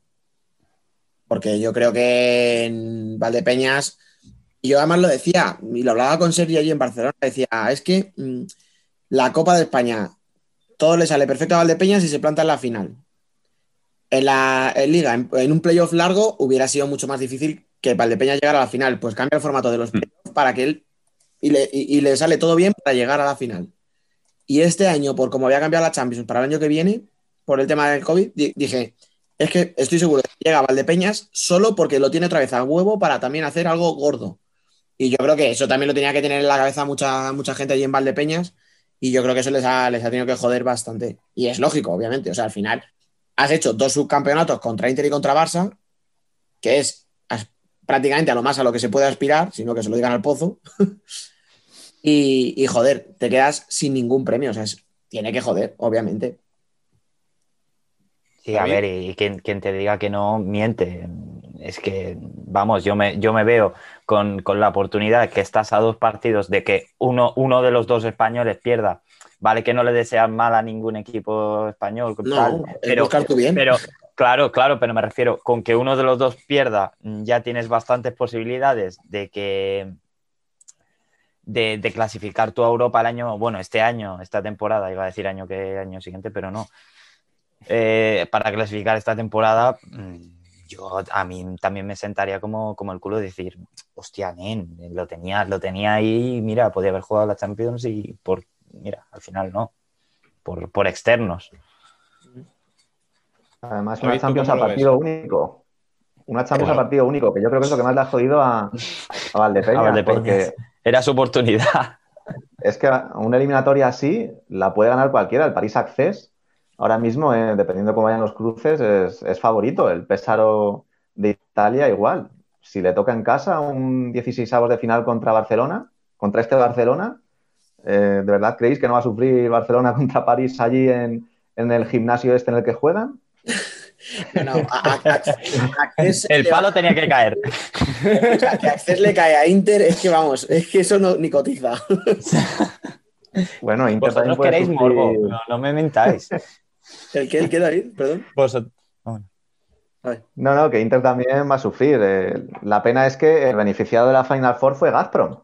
Porque yo creo que en Valdepeñas, y yo además lo decía, y lo hablaba con Sergio allí en Barcelona, decía, es que mm, la Copa de España, todo le sale perfecto a Valdepeñas y se planta en la final. En la en Liga, en, en un playoff largo, hubiera sido mucho más difícil que Valdepeñas llegara a la final. Pues cambia el formato de los playoffs para que él. Y le, y- y le sale todo bien para llegar a la final. Y este año, por como había cambiado la Champions para el año que viene, por el tema del COVID, di- dije: Es que estoy seguro que llega a Valdepeñas solo porque lo tiene otra vez a huevo para también hacer algo gordo. Y yo creo que eso también lo tenía que tener en la cabeza mucha, mucha gente allí en Valdepeñas. Y yo creo que eso les ha, les ha tenido que joder bastante. Y es lógico, obviamente. O sea, al final has hecho dos subcampeonatos contra Inter y contra Barça, que es prácticamente a lo más a lo que se puede aspirar, sino que se lo digan al pozo. *laughs* y, joder, te quedas sin ningún premio. O sea, tiene que joder, obviamente. Sí, a ver, y quien, quien te diga que no miente. Es que, vamos, yo me, yo me veo con, con la oportunidad que estás a dos partidos de que uno, uno de los dos españoles pierda. Vale que no le desean mal a ningún equipo español, No, tal, es pero, buscar tu bien. pero claro, claro, pero me refiero, con que uno de los dos pierda, ya tienes bastantes posibilidades de que de, de clasificar tu a Europa el año, bueno, este año, esta temporada, iba a decir año que año siguiente, pero no. Eh, para clasificar esta temporada, mm, yo a mí también me sentaría como, como el culo de decir, hostia, nen, lo tenía, lo tenía ahí, mira, podía haber jugado la Champions y por, mira, al final no, por, por externos. Además, una ¿tú Champions a ves? partido único. Una Champions Claro. a partido único, que yo creo que es lo que más le ha jodido a, a Valdepeñas. A. Porque Era su oportunidad. es que una eliminatoria así la puede ganar cualquiera. El París Access, ahora mismo, eh, dependiendo de cómo vayan los cruces, es, es favorito. El Pesaro de Italia, igual. Si le toca en casa un 16 avos de final contra Barcelona, contra este Barcelona, eh, ¿de verdad creéis que no va a sufrir Barcelona *laughs* contra París allí en, en el gimnasio este en el que juegan? *laughs* No, no, a- a- El va- palo tenía que caer. *laughs* o sea, que Access le cae a Inter, es que vamos, es que eso no, ni cotiza. Bueno, Inter Vosotros queréis sufrir- morbo, no, no me mentáis. ¿El qué, el qué, David? Perdón. Vosotros- No, no, que Inter también va a sufrir. Eh, la pena es que el beneficiado de la Final Four fue Gazprom,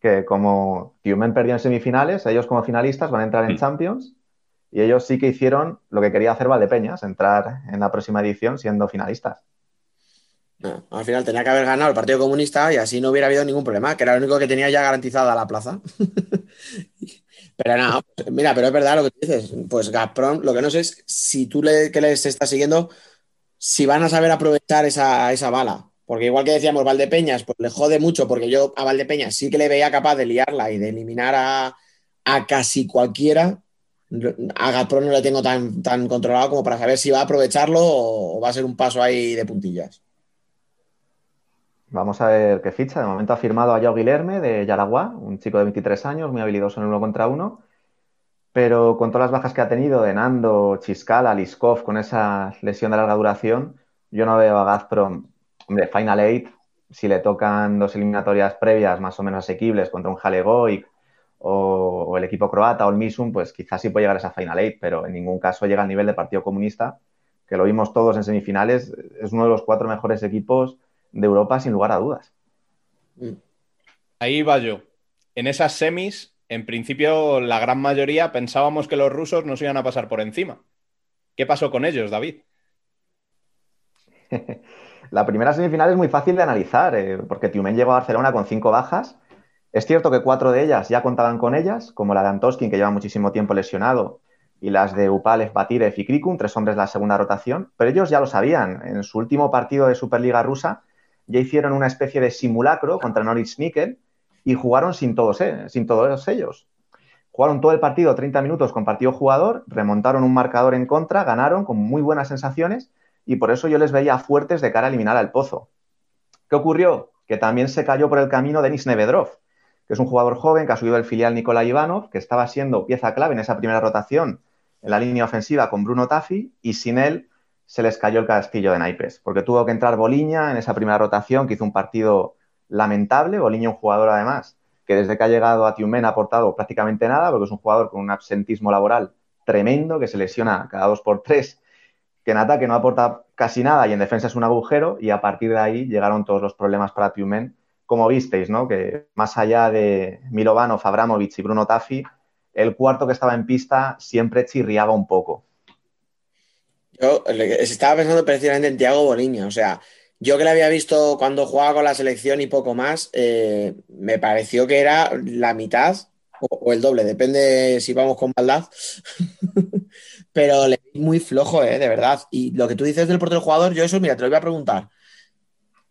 que como Tiumen perdió en semifinales, ellos como finalistas van a entrar en Champions y ellos sí que hicieron lo que quería hacer Valdepeñas, entrar en la próxima edición siendo finalistas. No, al final tenía que haber ganado el Partido Comunista y así no hubiera habido ningún problema, que era lo único que tenía ya garantizada la plaza. *laughs* Pero no, mira, pero es verdad lo que dices. Pues Gazprom, lo que no sé es si tú le, que les estás siguiendo, si van a saber aprovechar esa, esa bala. Porque igual que decíamos Valdepeñas, pues le jode mucho, porque yo a Valdepeñas sí que le veía capaz de liarla y de eliminar a, a casi cualquiera. A Gazprom no le tengo tan, tan controlado como para saber si va a aprovecharlo o va a ser un paso ahí de puntillas. Vamos a ver qué ficha. De momento ha firmado a Yao Guilherme de Yaraguá, un chico de 23 años, muy habilidoso en uno contra uno. Pero con todas las bajas que ha tenido de Nando, Chiscala, Liskov, con esa lesión de larga duración, yo no veo a Gazprom, hombre, Final Eight, si le tocan dos eliminatorias previas más o menos asequibles contra un Halegoic o, o el equipo croata o el Misum, pues quizás sí puede llegar a esa Final Eight, pero en ningún caso llega al nivel de Partido Comunista, que lo vimos todos en semifinales, es uno de los cuatro mejores equipos de Europa sin lugar a dudas. Ahí va yo. En esas semis, en principio, la gran mayoría pensábamos que los rusos nos iban a pasar por encima. ¿Qué pasó con ellos, David? *laughs* La primera semifinal es muy fácil de analizar, eh, porque Tiumen llegó a Barcelona con cinco bajas. Es cierto que cuatro de ellas ya contaban con ellas, como la de Antoskin, que lleva muchísimo tiempo lesionado, y las de Upalev, Batirev y Krikun, tres hombres de la segunda rotación, pero ellos ya lo sabían. En su último partido de Superliga rusa ya hicieron una especie de simulacro contra Norwich Nickel y jugaron sin todos, eh, sin todos ellos. Jugaron todo el partido 30 minutos con partido jugador, remontaron un marcador en contra, ganaron con muy buenas sensaciones y por eso yo les veía fuertes de cara a eliminar al Pozo. ¿Qué ocurrió? Que también se cayó por el camino Denis Nevedrov, que es un jugador joven que ha subido el filial Nikolai Ivanov, que estaba siendo pieza clave en esa primera rotación en la línea ofensiva con Bruno Taffi y sin él se les cayó el castillo de naipes, porque tuvo que entrar Boliña en esa primera rotación, que hizo un partido lamentable, Boliña un jugador además que desde que ha llegado a Tiumen ha aportado prácticamente nada, porque es un jugador con un absentismo laboral tremendo, que se lesiona cada dos por tres, que en ataque no aporta casi nada y en defensa es un agujero, y a partir de ahí llegaron todos los problemas para Tiumen, como visteis, ¿no? Que más allá de Milovanov, Abramovich y Bruno Taffi, el cuarto que estaba en pista siempre chirriaba un poco. Yo estaba pensando precisamente en Thiago Boliña, o sea, yo que le había visto cuando jugaba con la selección y poco más, eh, me pareció que era la mitad o, el doble, depende si vamos con maldad, *laughs* pero le vi muy flojo, eh, de verdad. Y lo que tú dices del portero jugador, yo eso, mira, te lo voy a preguntar.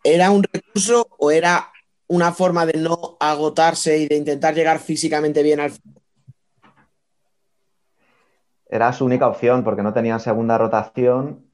¿Era un recurso o era una forma de no agotarse y de intentar llegar físicamente bien al Era su única opción porque no tenían segunda rotación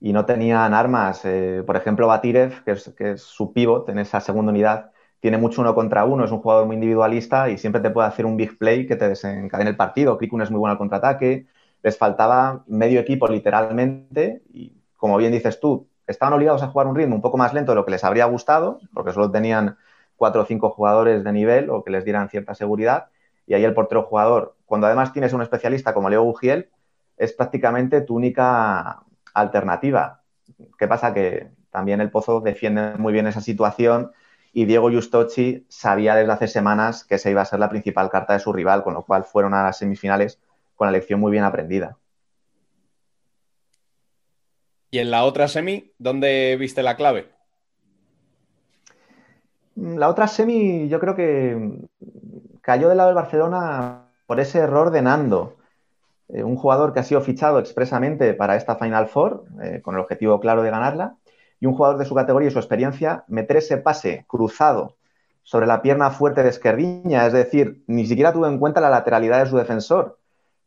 y no tenían armas. Eh, por ejemplo, Batirev, que es, su pivot en esa segunda unidad, tiene mucho uno contra uno, es un jugador muy individualista y siempre te puede hacer un big play que te desencadene el partido. Krikun es muy bueno al contraataque. Les faltaba medio equipo literalmente y, como bien dices tú, estaban obligados a jugar un ritmo un poco más lento de lo que les habría gustado, porque solo tenían cuatro o cinco jugadores de nivel o que les dieran cierta seguridad. Y ahí el portero jugador, cuando además tienes un especialista como Leo Bugiel, es prácticamente tu única alternativa. ¿Qué pasa? Que también el Pozo defiende muy bien esa situación y Diego Justochi sabía desde hace semanas que esa iba a ser la principal carta de su rival, con lo cual fueron a las semifinales con la lección muy bien aprendida. Y en la otra semi, ¿dónde viste la clave? La otra semi yo creo que cayó del lado del Barcelona por ese error de Nando. eh, un jugador que ha sido fichado expresamente para esta Final Four, eh, con el objetivo claro de ganarla, y un jugador de su categoría y su experiencia, meter ese pase cruzado sobre la pierna fuerte de Esquerdiña, es decir, ni siquiera tuvo en cuenta la lateralidad de su defensor.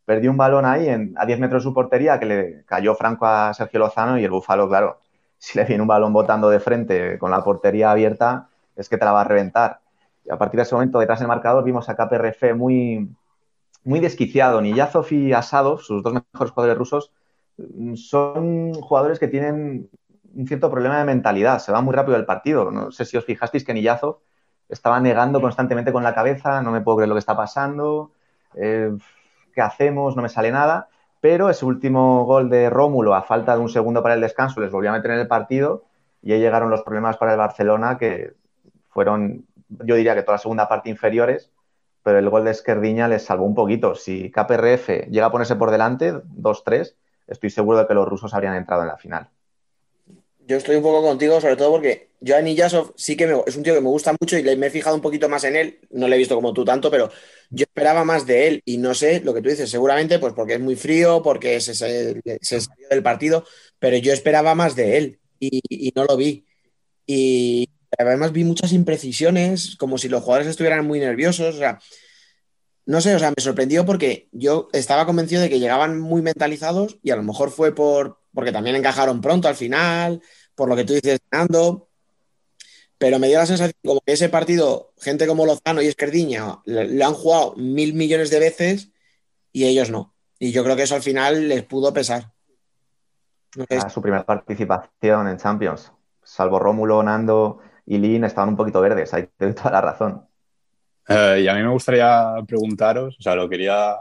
Perdió un balón ahí en- a 10 metros de su portería que le cayó franco a Sergio Lozano y el Búfalo, claro, si le viene un balón botando de frente con la portería abierta, es que te la va a reventar. A partir de ese momento, detrás del marcador, vimos a KPRF muy, muy desquiciado. Niyazov y Asadov, sus dos mejores jugadores rusos, mm, son jugadores que tienen un cierto problema de mentalidad. Se va muy rápido el partido. No sé si os fijasteis que Niyazov estaba negando constantemente con la cabeza, no me puedo creer lo que está pasando, eh, ¿qué hacemos? No me sale nada. Pero ese último gol de Rómulo, a falta de un segundo para el descanso, les volvió a meter en el partido y ahí llegaron los problemas para el Barcelona que fueron, yo diría que toda la segunda parte inferiores, pero el gol de Esquerdiña les salvó un poquito. Si KPRF llega a ponerse por delante, 2-3, estoy seguro de que los rusos habrían entrado en la final. Yo estoy un poco contigo, sobre todo porque yo a Niyazov sí que me- es un tío que me gusta mucho y me he fijado un poquito más en él. No le he visto como tú tanto, pero yo esperaba más de él y no sé lo que tú dices, seguramente pues porque es muy frío, porque se, se- se salió del partido, pero yo esperaba más de él y, y no lo vi. Y además vi muchas imprecisiones, como si los jugadores estuvieran muy nerviosos. O sea, no sé, o sea, me sorprendió porque yo estaba convencido de que llegaban muy mentalizados y a lo mejor fue por porque también encajaron pronto al final, por lo que tú dices, ganando. Pero me dio la sensación como que ese partido, gente como Lozano y Esquerdiña, lo han jugado mil millones de veces y ellos no. Y yo creo que eso al final les pudo pesar. No sé, A su primera participación en Champions. Salvo Rómulo, Nando y Lin, estaban un poquito verdes, ahí te toda la razón. Eh, y a mí me gustaría preguntaros, o sea, lo quería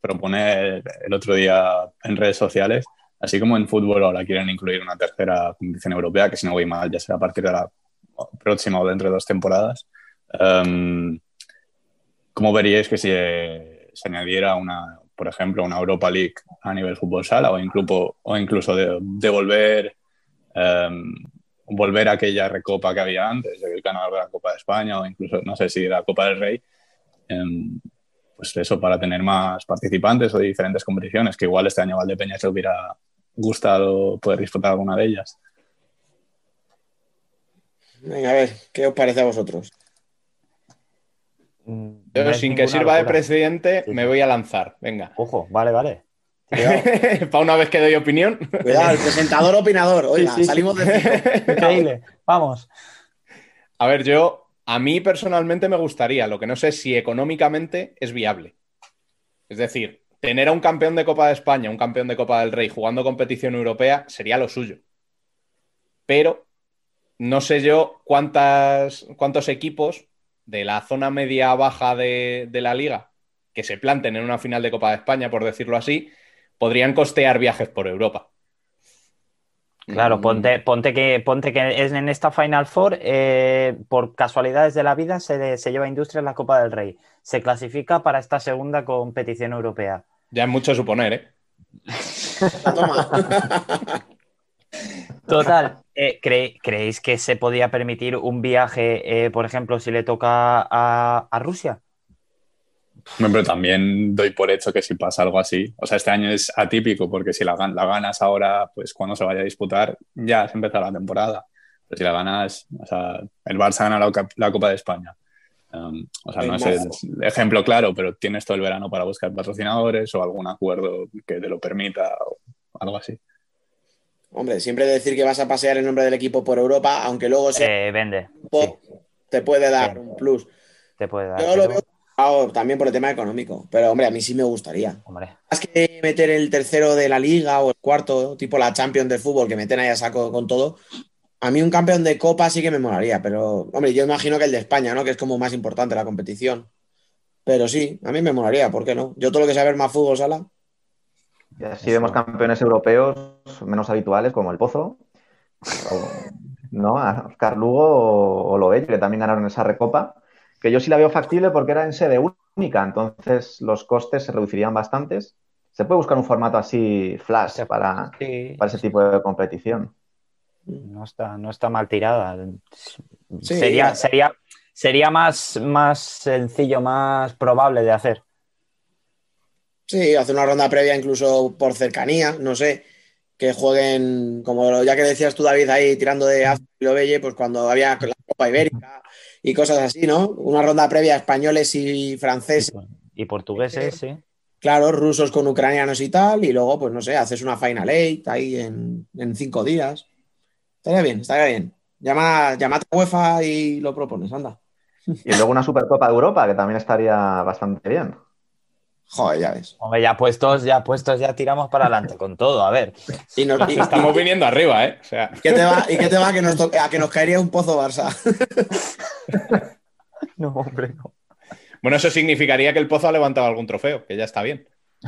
proponer el otro día en redes sociales, así como en fútbol ahora quieren incluir una tercera competición europea, que si no voy mal ya será a partir de la próxima o dentro de dos temporadas. Em, ¿Cómo veríais que si eh, se añadiera una, por ejemplo, una Europa League a nivel fútbol sala o incluso, o incluso de, devolver em, volver a aquella recopa que había antes, el ganador de la Copa de España o incluso, no sé si la Copa del Rey, em, pues eso, para tener más participantes o de diferentes competiciones, que igual este año Valdepeñas le hubiera gustado poder disfrutar alguna de ellas. venga, a ver, ¿qué os parece a vosotros? Mm, Yo, no sin que sirva de Sí, me voy a lanzar. Venga. Ojo, vale, vale. *laughs* Para una vez que doy opinión. Cuidado, el presentador opinador. Oiga, Sí, *laughs* sí, sí. salimos de cinco. *laughs* Increíble. Vamos. A ver, yo, a mí personalmente me gustaría, lo que no sé es si económicamente es viable. Es decir, tener a un campeón de Copa de España, un campeón de Copa del Rey jugando competición europea sería lo suyo. Pero no sé yo cuántas, cuántos equipos de la zona media-baja de, de la liga que se planten en una final de Copa de España, por decirlo así, podrían costear viajes por Europa. Claro, Mm, ponte, ponte que, ponte que es en esta Final Four, eh, por casualidades de la vida, se, se lleva Industrias la Copa del Rey. Se clasifica para esta segunda competición europea. Ya es mucho suponer, ¿eh? *laughs* Toma. Total, eh, ¿cre- ¿creéis que se podía permitir un viaje, eh, por ejemplo, si le toca a, a Rusia? Pero también doy por hecho que si pasa algo así, o sea, este año es atípico porque si la, gan- la ganas ahora, pues cuando se vaya a disputar, ya se empezará la temporada. Pero si la ganas, o sea, el Barça gana la, Copa- la Copa de España. Um, o sea, no es el ejemplo claro, pero tienes todo el verano para buscar patrocinadores o algún acuerdo que te lo permita o algo así. Hombre, siempre decir que vas a pasear en nombre del equipo por Europa, aunque luego sea Eh, vende, equipo, te puede dar Sí. un plus. te puede dar. Yo pero- lo veo complicado también por el tema económico, pero hombre, a mí sí me gustaría. Hombre, Más que meter el tercero de la liga o el cuarto, tipo la Champions de fútbol, que meten ahí a saco con todo, a mí un campeón de Copa sí que me molaría, pero hombre, yo imagino que el de España, ¿no? Que es como más importante la competición. Pero sí, a mí me molaría, ¿por qué no? Yo todo lo que sea ver más fútbol sala. Y así vemos campeones europeos menos habituales como el Pozo, o, ¿no? A Oscar Lugo o, o Loello, que también ganaron esa recopa, que yo sí la veo factible porque era en sede única, entonces los costes se reducirían bastantes. Se puede buscar un formato así flash para, sí, para ese tipo de competición. no está, no está mal tirada. Sí. sería, sería, sería más, más sencillo, más probable de hacer. Sí, hacer una ronda previa incluso por cercanía, no sé, que jueguen, como ya que decías tú, David, ahí tirando de Azul y Lobelle, pues cuando había la Copa Ibérica y cosas así, ¿no? Una ronda previa españoles y franceses, Y portugueses, sí. claro, rusos con ucranianos y tal, y luego, pues no sé, haces una Final Eight ahí en, en cinco días. Estaría bien, estaría bien. Llama, llámate a UEFA y lo propones, anda. Y luego una Supercopa de Europa, que también estaría bastante bien. Joder, ya ves. Hombre, ya puestos, ya puestos, ya tiramos para adelante con todo. A ver. Y, nos- y- Estamos viniendo arriba, ¿eh? O sea, ¿Qué te va, ¿Y qué te va que nos a que nos caería un pozo Barça? *laughs* No, hombre, no. bueno, eso significaría que el Pozo ha levantado algún trofeo, que ya está bien.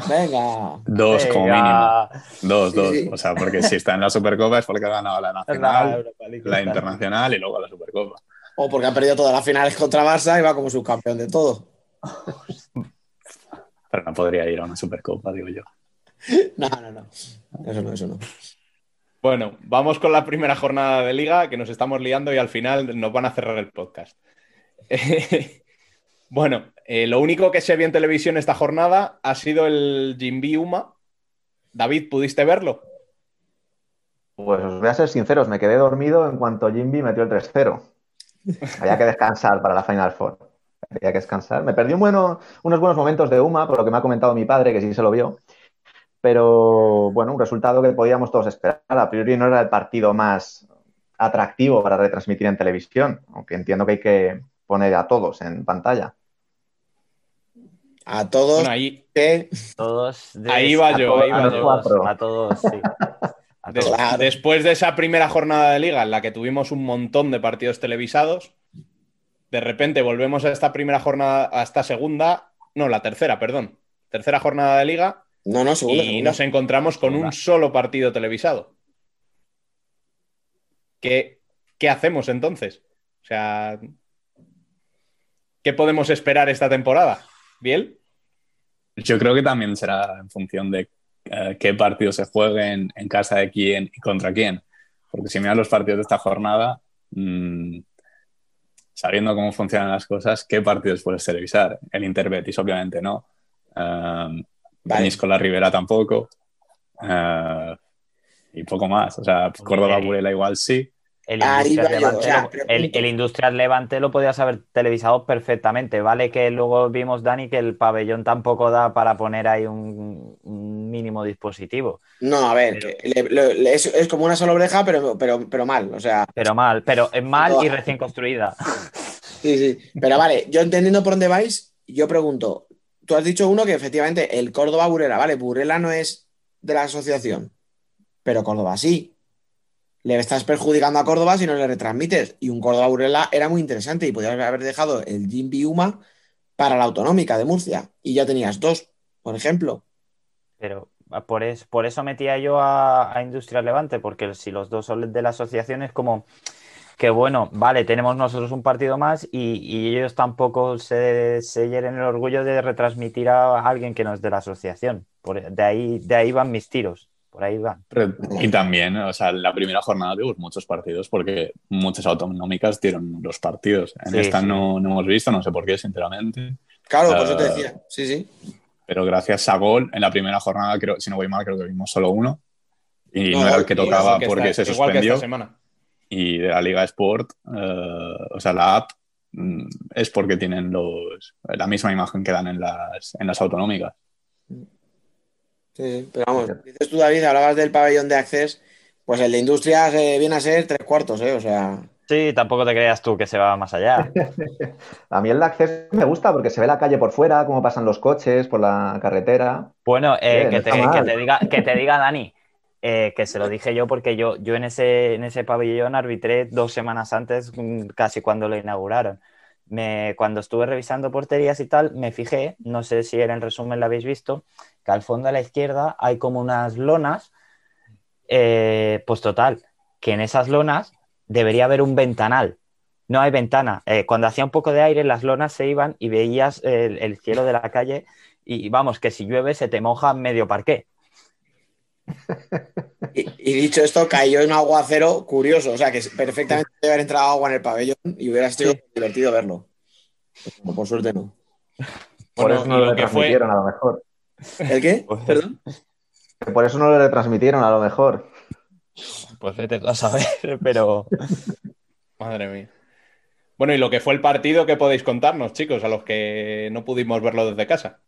Venga. Dos como mínimo. Dos, Sí, dos. sí. O sea, porque si está en la Supercopa es porque ha ganado la La nacional, la internacional y luego la Supercopa. O porque ha perdido todas las finales contra Barça y va como subcampeón de todo. *laughs* Pero no podría ir a una Supercopa, digo yo. *laughs* No, no, no. Eso no, eso no. Bueno, vamos con la primera jornada de liga, que nos estamos liando y al final nos van a cerrar el podcast. *laughs* bueno, eh, lo único que se vio en televisión esta jornada ha sido el Jimby Uma. David, ¿pudiste verlo? Pues os voy a ser sinceros, me quedé dormido en cuanto Jimby metió el 3-0. *laughs* Había que descansar para la Final Four. Había que descansar. Me perdí un bueno- unos buenos momentos de Uma, por lo que me ha comentado mi padre, que sí se lo vio. Pero bueno, un resultado que podíamos todos esperar. A priori no era el partido más atractivo para retransmitir en televisión, aunque entiendo que hay que poner a todos en pantalla. A todos Bueno, ahí, Todos. de- Ahí va a yo, todos- ahí va a yo. Cuatro. A todos, sí. A des- todos. Claro. después de esa primera jornada de liga en la que tuvimos un montón de partidos televisados, de repente volvemos a esta primera jornada, a esta segunda, no, la tercera, perdón, tercera jornada de liga No, no, segunda, y segunda. nos encontramos con Segunda. un solo partido televisado. ¿Qué, qué hacemos entonces? O sea, ¿qué podemos esperar esta temporada? ¿Biel? Yo creo que también será en función de eh, qué partidos se jueguen, en casa de quién y contra quién. Porque si miras los partidos de esta jornada, mm, sabiendo cómo funcionan las cosas, ¿qué partidos puedes televisar? El Interbetis, obviamente, no. Um, Vale. con la Rivera tampoco. Eh, y poco más. O sea, Córdoba Burela igual sí. El Industrial, Levante lo, el, el Industrial Levante lo podías haber televisado perfectamente. Vale que luego vimos, Dani, que el pabellón tampoco da para poner ahí un, un mínimo dispositivo. No, a ver, Pero- que le- le- le- es, es como una sola oreja, pero, pero, pero mal. O sea, Pero mal, pero es mal No. y recién construida. *laughs* sí, sí. Pero vale, yo entendiendo por dónde vais, yo pregunto, tú has dicho uno que efectivamente el Córdoba Burela, vale, Burela no es de la asociación, pero Córdoba sí. Le estás perjudicando a Córdoba si no le retransmites. Y un Córdoba Burela era muy interesante y podías haber dejado el Jimby Uma para la autonómica de Murcia. Y ya tenías dos, por ejemplo. Pero por, es- por eso metía yo a, a Industrial Levante, porque si los dos son de la asociación es como que bueno, vale, tenemos nosotros un partido más y, ellos tampoco se, se hieren el orgullo de retransmitir a alguien que no es de la asociación. De, ahí, de ahí van mis tiros, por ahí van. Y también, o sea, la primera jornada tuvimos muchos partidos porque muchas autonómicas dieron los partidos. En Sí, esta sí. No, no hemos visto, no sé por qué, sinceramente. Claro, por eso te Ah. decía. Sí, sí. Pero gracias a Gol, en la primera jornada, creo, si no voy mal, creo que vimos solo uno. Y No, no, era el que tocaba que porque esta- se igual que esta suspendió. semana. Y de la Liga Sport, eh, o sea, la app mm, es porque tienen los, la misma imagen que dan en las, en las autonómicas. Sí, pero vamos, dices tú, David, hablabas del pabellón de Access, pues el de Industrias eh, viene a ser tres cuartos, ¿eh? O sea, Sí, tampoco te creas tú que se va más allá. *laughs* A mí el de acceso me gusta porque se ve la calle por fuera, cómo pasan los coches por la carretera. Bueno, eh, Bien, que, no te, está que mal. te diga, que te diga Dani, eh, que se lo dije yo porque yo, yo en ese, en ese pabellón arbitré dos semanas antes, mm, casi cuando lo inauguraron. Me, cuando estuve revisando porterías y tal, me fijé, no sé si en el resumen lo habéis visto, que al fondo a la izquierda hay como unas lonas, eh, pues total, que en esas lonas debería haber un ventanal. No hay ventana. Eh, cuando hacía un poco de aire, las lonas se iban y veías el, el cielo de la calle y vamos, que si llueve se te moja medio parqué. Y, y dicho esto, cayó un aguacero curioso, o sea, que perfectamente debe haber entrado agua en el pabellón y hubiera sido Sí. divertido verlo. Pero por suerte no. Por Bueno, eso no lo lo que fue, transmitieron a lo mejor. ¿El qué? Pues- Perdón. Que Por eso no lo retransmitieron, a lo mejor. Pues vete a saber, *laughs* pero Madre mía. Bueno, y lo que fue el partido, ¿qué podéis contarnos, chicos, a los que no pudimos verlo desde casa?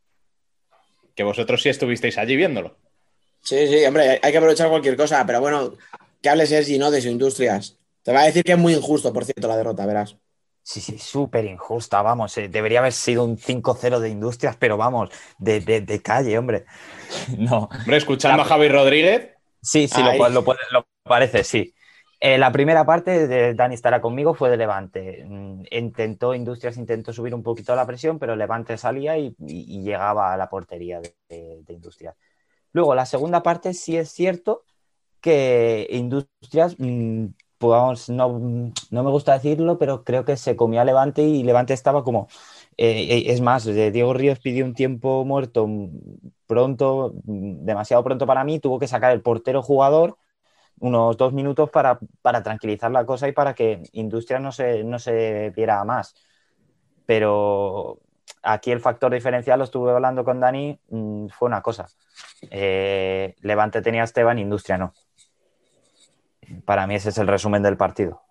Que vosotros sí estuvisteis allí viéndolo. Sí, sí, hombre, hay- que aprovechar cualquier cosa, pero bueno, que hable Sergi, ¿no? De su industrias. Te va a decir que es muy injusto, por cierto, la derrota, verás. sí, sí, súper injusta, vamos. eh, debería haber sido un 5-0 de industrias, pero vamos, de, de- de calle, hombre. *laughs* No. Hombre, escuchando a Javi Rodríguez, Sí, sí, lo, lo lo parece, sí. Eh, la primera parte de Dani estará conmigo fue de Levante. Mm, Intentó, Industrias intentó subir un poquito la presión, pero Levante salía y, y- y llegaba a la portería de, de- de Industrias. Luego, la segunda parte sí es cierto que Industrias, mm, no, no me gusta decirlo, pero creo que se comió a Levante y Levante estaba como... eh, es más, eh, Diego Ríos pidió un tiempo muerto mm, pronto, mm, demasiado pronto para mí, tuvo que sacar el portero jugador unos dos minutos para, para tranquilizar la cosa y para que Industria no se, no se viera más. Pero aquí el factor diferencial, lo estuve hablando con Dani, mm, fue una cosa. Eh, Levante tenía a Esteban, Industria no. Para mí ese es el resumen del partido.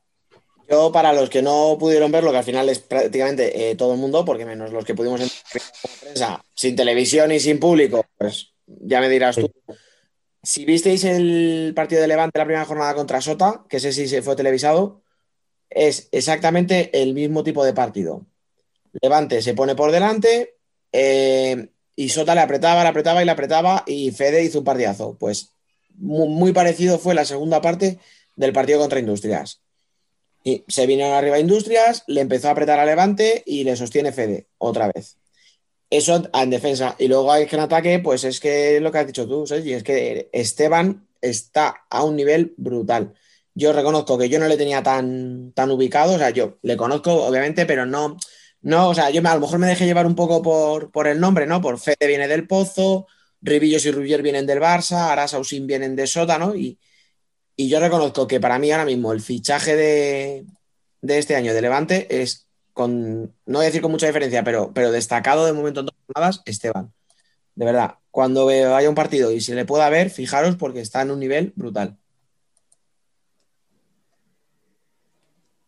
Yo, para los que no pudieron verlo, que al final es prácticamente eh, todo el mundo, porque menos los que pudimos entrar como prensa, sin televisión y sin público, pues ya me dirás tú. Si visteis el partido de Levante la primera jornada contra Sota, que ese sí se fue televisado, es exactamente el mismo tipo de partido. Levante se pone por delante eh, y Sota le apretaba, le apretaba y le apretaba y Fede hizo un partidazo. Pues mu- muy parecido fue la segunda parte del partido contra Industrias. Y se vinieron arriba Industrias, le empezó a apretar a Levante y le sostiene Fede otra vez. Eso en defensa. Y luego hay que en ataque, pues es que lo que has dicho tú, Sergi, es que Esteban está a un nivel brutal. Yo reconozco que yo no le tenía tan, tan ubicado, o sea, yo le conozco, obviamente, pero no, no, o sea, yo a lo mejor me dejé llevar un poco por, por el nombre, ¿no? Por Fede viene del Pozo, Ribillos y Rubier vienen del Barça, Arasa Usín vienen de Sota, ¿no? Y, y yo reconozco que para mí ahora mismo el fichaje de, de este año de Levante es con, no voy a decir con mucha diferencia, pero, pero destacado de momento en dos jornadas, Esteban. De verdad, cuando vaya un partido y se le pueda ver, fijaros porque está en un nivel brutal.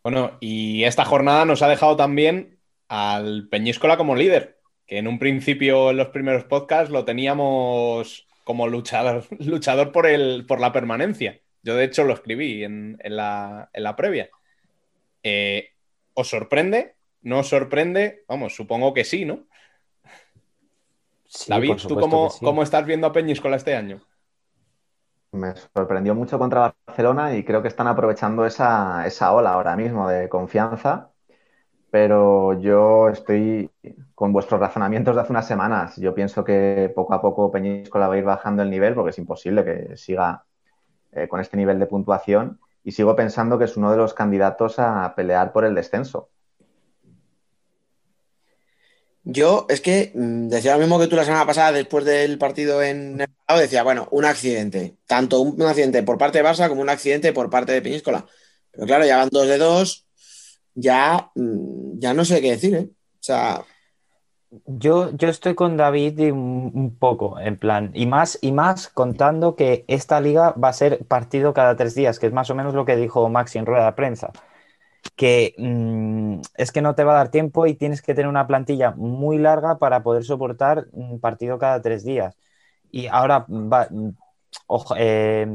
Bueno, y esta jornada nos ha dejado también al Peñíscola como líder, que en un principio en los primeros podcasts lo teníamos como luchador, *laughs* luchador por, el, por la permanencia. Yo de hecho lo escribí en, en la, en la previa. Eh, ¿Os sorprende? ¿No os sorprende? Vamos, supongo que sí, ¿no? Sí, David, ¿tú cómo, que sí. cómo estás viendo a Peñíscola este año? Me sorprendió mucho contra Barcelona y creo que están aprovechando esa, esa ola ahora mismo de confianza. Pero yo estoy con vuestros razonamientos de hace unas semanas. Yo pienso que poco a poco Peñíscola va a ir bajando el nivel porque es imposible que siga eh, con este nivel de puntuación. Y sigo pensando que es uno de los candidatos a pelear por el descenso. Yo es que mm, decía lo mismo que tú la semana pasada después del partido en el decía, bueno, un accidente, tanto un accidente por parte de Barça como un accidente por parte de Peñíscola. Pero claro, ya van dos de dos, ya, mm, ya no sé qué decir, ¿eh? O sea, Yo, yo estoy con David un poco, en plan, y más, y más contando que esta liga va a ser partido cada tres días, que es más o menos lo que dijo Maxi en rueda de prensa, que mm, es que no te va a dar tiempo y tienes que tener una plantilla muy larga para poder soportar un partido cada tres días. Y ahora va, mm, ojo, eh,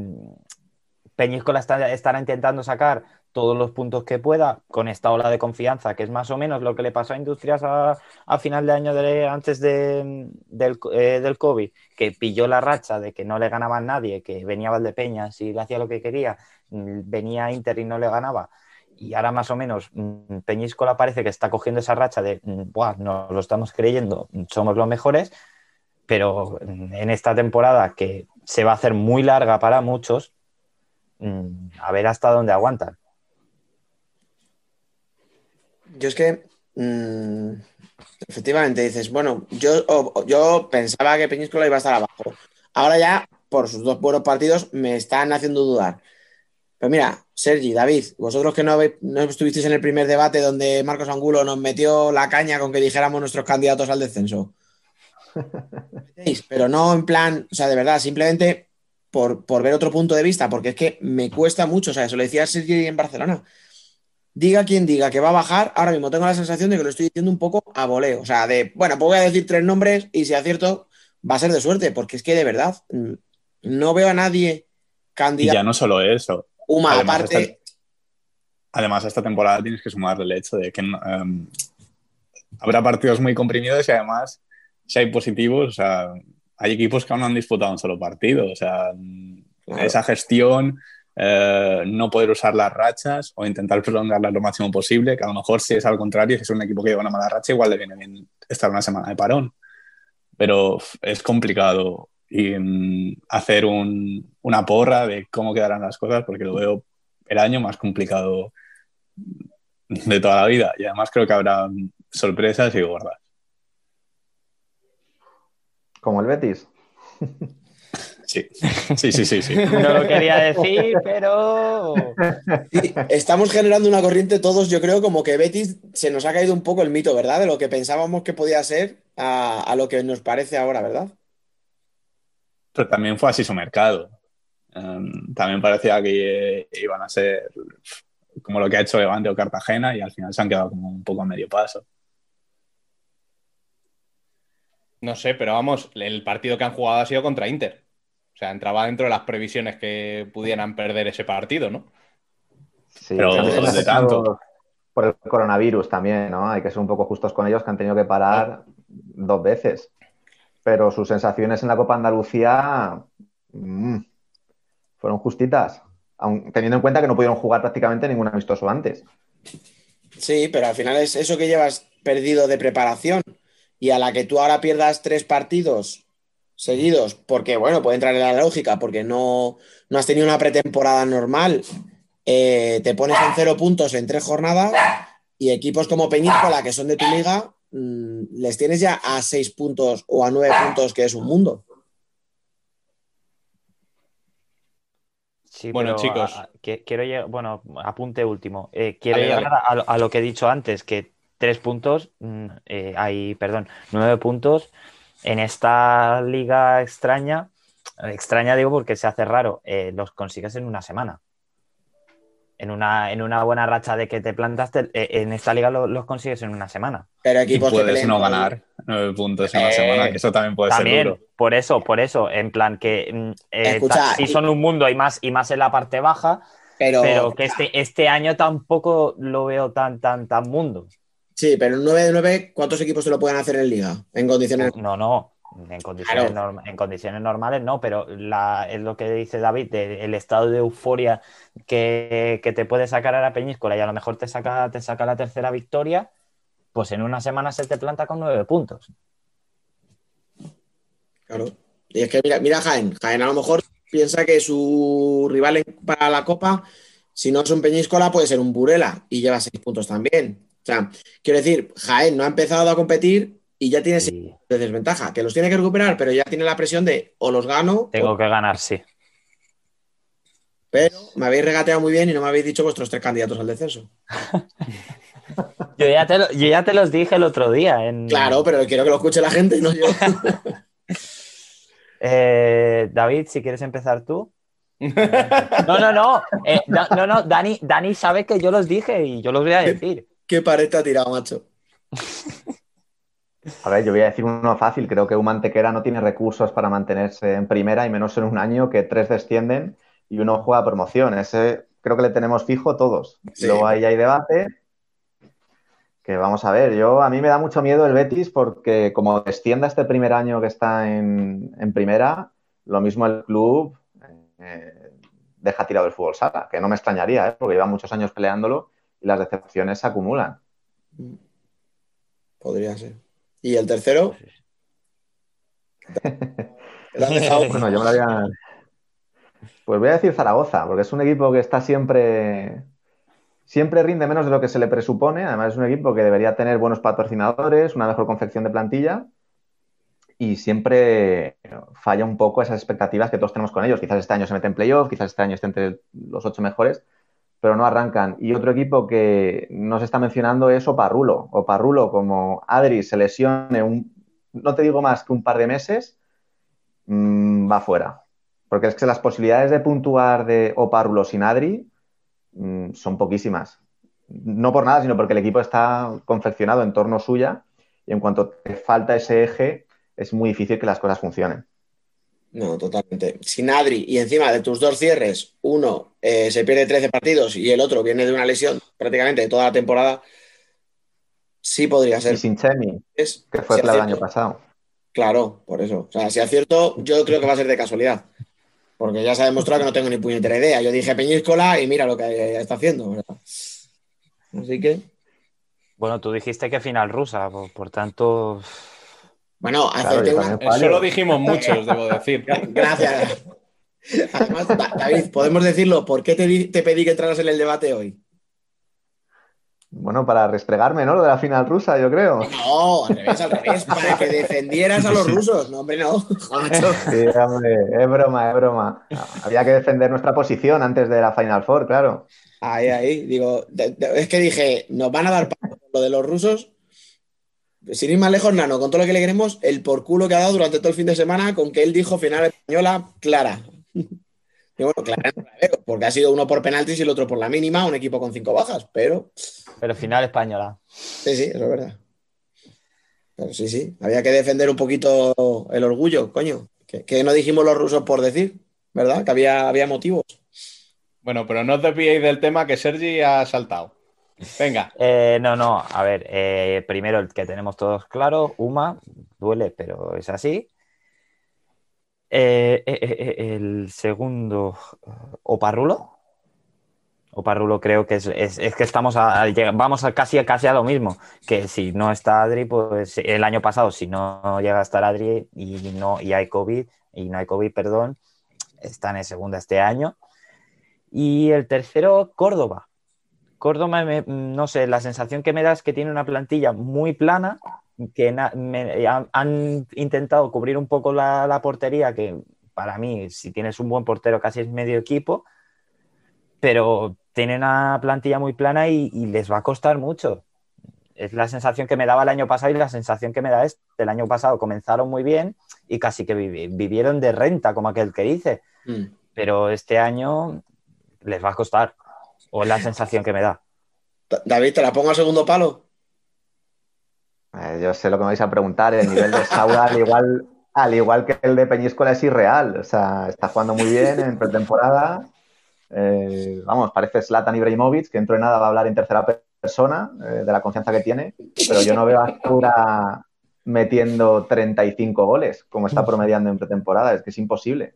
Peñíscola está- estará intentando sacar todos los puntos que pueda con esta ola de confianza, que es más o menos lo que le pasó a Industrias a, final de año antes de- del, eh, del COVID, que pilló la racha de que no le ganaba a nadie, que venía Valdepeñas y le hacía lo que quería, mm, venía Inter y no le ganaba. Y ahora más o menos mm, Peñíscola parece que está cogiendo esa racha de, mm, Buah, nos lo estamos creyendo, somos los mejores, pero en esta temporada que se va a hacer muy larga para muchos, a ver hasta dónde aguantan. Yo es que mm, efectivamente dices, bueno, yo, o- yo pensaba que Peñíscola iba a estar abajo. Ahora ya, por sus dos buenos partidos, me están haciendo dudar. Pero mira, Sergi, David, vosotros que no, no estuvisteis en el primer debate donde Marcos Angulo nos metió la caña con que dijéramos nuestros candidatos al descenso. *laughs* pero no en plan, o sea, de verdad, simplemente por, por ver otro punto de vista, porque es que me cuesta mucho, o sea, eso lo decía Sergi en Barcelona. Diga quien diga que va a bajar, ahora mismo tengo la sensación de que lo estoy diciendo un poco a voleo, o sea, de, bueno, pues voy a decir tres nombres y si acierto va a ser de suerte, porque es que de verdad mm, no veo a nadie Y candidato. ya no solo eso. Uma, Además, aparte, esta- además, esta temporada tienes que sumarle el hecho de que em, habrá partidos muy comprimidos y además, si hay positivos, o sea, hay equipos que aún no han disputado un solo partido. O sea, Claro. esa gestión, eh, no poder usar las rachas o intentar prolongarlas lo máximo posible, que a lo mejor si es al contrario, si es un equipo que lleva una mala racha, igual le viene bien estar una semana de parón. Pero es complicado y, mm, hacer un- una porra de cómo quedarán las cosas porque lo veo el año más complicado de toda la vida. Y además creo que habrá sorpresas y gordas. Como el Betis. *laughs* Sí, sí, sí, sí. sí. *laughs* No lo quería decir, pero. Sí, estamos generando una corriente todos, yo creo, como que Betis se nos ha caído un poco el mito, ¿verdad? De lo que pensábamos que podía ser a, a lo que nos parece ahora, ¿verdad? Pero también fue así su mercado. Um, también parecía que eh, iban a ser como lo que ha hecho Levante o Cartagena y al final se han quedado como un poco a medio paso. No sé, pero vamos, el partido que han jugado ha sido contra Inter. O sea, entraba dentro de las previsiones que pudieran perder ese partido, ¿no? Sí, Pero también de afectado tanto. Por el coronavirus también, ¿no? Hay que ser un poco justos con ellos, que han tenido que parar dos veces. Pero sus sensaciones en la Copa Andalucía mm, fueron justitas, aun teniendo en cuenta que no pudieron jugar prácticamente ningún amistoso antes. Sí, pero al final es eso que llevas perdido de preparación y a la que tú ahora pierdas tres partidos seguidos, porque bueno, puede entrar en la lógica, porque no, no has tenido una pretemporada normal, eh, te pones en cero puntos en tres jornadas y equipos como Peñíscola, que son de tu liga, mm, les tienes ya a seis puntos o a nueve puntos, que es un mundo. Sí, Bueno, pero chicos. a- a- que- quiero llegar, bueno, apunte último. Eh, quiero Dale, dale. llegar a, lo- a lo que he dicho antes, que tres puntos, mm, eh, hay, perdón, nueve puntos en esta liga extraña. Extraña digo porque se hace raro, eh, los consigues en una semana. En una, en una buena racha de que te plantaste, eh, en esta liga lo- los consigues en una semana. Pero Y equipos que puedes no ganar nueve puntos en una Eh, semana, que eso también puede ser duro. por eso, por eso, en plan que mm, eh, Escucha, sí y- son un mundo y más, y más en la parte baja, Pero, pero que este, este año tampoco lo veo tan, tan, tan mundo. Sí, pero en 9 de 9, ¿cuántos equipos te lo pueden hacer en liga? En condiciones. No, no, en condiciones, Claro. norm- en condiciones normales no, pero la, es lo que dice David, de- el estado de euforia que, que te puede sacar a la Peñíscola y a lo mejor te saca, te saca la tercera victoria, pues en una semana se te planta con nueve puntos. Claro. Y es que mira, mira Jaén. Jaén a lo mejor piensa que su rival para la Copa, si no es un Peñíscola, puede ser un Burela y lleva seis puntos también. O sea, quiero decir, Jaén no ha empezado a competir y ya tiene Y puntos de desventaja, que los tiene que recuperar, pero ya tiene la presión de o los gano, tengo o- que ganar, sí. pero me habéis regateado muy bien y no me habéis dicho vuestros tres candidatos al descenso. *laughs* Yo ya te, lo- yo ya te los dije el otro día. En, Claro, pero quiero que lo escuche la gente, no yo. *laughs* Eh, David, si quieres empezar tú. No, no, no. eh, da- no, no, Dani, Dani sabe que yo los dije y yo los voy a *laughs* decir. ¿Qué pared te ha tirado, macho? A ver, yo voy a decir uno fácil. Creo que un Mantequera no tiene recursos para mantenerse en primera y menos en un año que tres descienden y uno juega promoción. Ese creo que le tenemos fijo todos. Sí. Luego ahí hay debate. Que vamos a ver, yo a mí me da mucho miedo el Betis porque como descienda este primer año que está en, en primera, lo mismo el club eh, deja tirado el fútbol sala, que no me extrañaría, ¿eh? porque lleva muchos años peleándolo y las decepciones se acumulan. Podría ser. ¿Y el tercero? Dejado- *laughs* Bueno, yo me lo había... Pues voy a decir Zaragoza, porque es un equipo que está siempre... Siempre rinde menos de lo que se le presupone. Además, es un equipo que debería tener buenos patrocinadores, una mejor confección de plantilla y siempre falla un poco esas expectativas que todos tenemos con ellos. Quizás este año se mete en playoff, quizás este año esté entre los ocho mejores, pero no arrancan. Y otro equipo que no se está mencionando es Oparrulo. Oparrulo, como Adri se lesione un no te digo más que un par de meses, mm, va fuera. Porque es que las posibilidades de puntuar de Opárulo sin Adri mm, son poquísimas. No por nada, sino porque el equipo está confeccionado en torno suya y en cuanto te falta ese eje, es muy difícil que las cosas funcionen. No, totalmente. Sin Adri y encima de tus dos cierres, uno eh, se pierde 13 partidos y el otro viene de una lesión prácticamente de toda la temporada, sí podría ser. Y sin Chemi, Es- que fue si el acierto. año pasado. Claro, por eso. O sea, si acierto, yo creo que va a ser de casualidad. Porque ya se ha demostrado que no tengo ni puñetera idea. Yo dije Peñíscola y mira lo que está haciendo. ¿verdad? Así que, Bueno, tú dijiste que final rusa, por, por tanto. Bueno, Claro, una- también Eso lo dijimos muchos, debo decir. *laughs* Gracias. Además, Da- David, podemos decirlo. ¿Por qué te, pedí que entraras en el debate hoy? Bueno, para restregarme, ¿no? Lo de la final rusa, yo creo. No, al revés, al revés. Para que defendieras a los rusos. No, hombre, no. Sí, hombre, es broma, es broma. Había que defender nuestra posición antes de la Final Four, claro. Ahí, ahí. Digo, es que dije, nos van a dar palo lo de los rusos. Sin ir más lejos, Nano, con todo lo que le queremos, el por culo que ha dado durante todo el fin de semana con que él dijo final española clara. *laughs* Y bueno, clara no la veo, porque ha sido uno por penaltis y el otro por la mínima, un equipo con cinco bajas, pero Pero final española. sí, sí, eso es verdad. Pero sí, sí, había que defender un poquito el orgullo, coño. Que, que no dijimos los rusos por decir, ¿verdad? Que había, había motivos. Bueno, pero no os desviéis del tema que Sergi ha saltado. Venga, Eh, no, no, a ver, eh, primero el que tenemos todos claro, Uma, duele, pero es así. Eh, el segundo, Oparrulo. Oparrulo creo que es, es- que estamos a, a- vamos a casi, casi a lo mismo, que si no está Adri, pues el año pasado, si no llega a estar Adri y, no, y hay COVID, y no hay COVID, perdón, están en segunda este año. Y el tercero, Córdoba. Córdoba, me- no sé, la sensación que me da es que tiene una plantilla muy plana, que na- me- han, han intentado cubrir un poco la, la portería, que para mí, si tienes un buen portero, casi es medio equipo, pero tienen una plantilla muy plana y, y les va a costar mucho. Es la sensación que me daba el año pasado y la sensación que me da este. El año pasado comenzaron muy bien y casi que vivi- vivieron de renta, como aquel que dice, Mm. pero este año les va a costar, o es la sensación que me da. Da- David, ¿te la pongo al segundo palo? Eh, yo sé lo que me vais a preguntar. El nivel de Saura, al igual, al igual que el de Peñíscola, es irreal. O sea, está jugando muy bien en pretemporada. Eh, vamos, parece Zlatan Ibrahimovic, que dentro de nada va a hablar en tercera pe- persona eh, de la confianza que tiene. Pero yo no veo a Saura metiendo 35 goles, como está *laughs* promediando en pretemporada. Es que es imposible.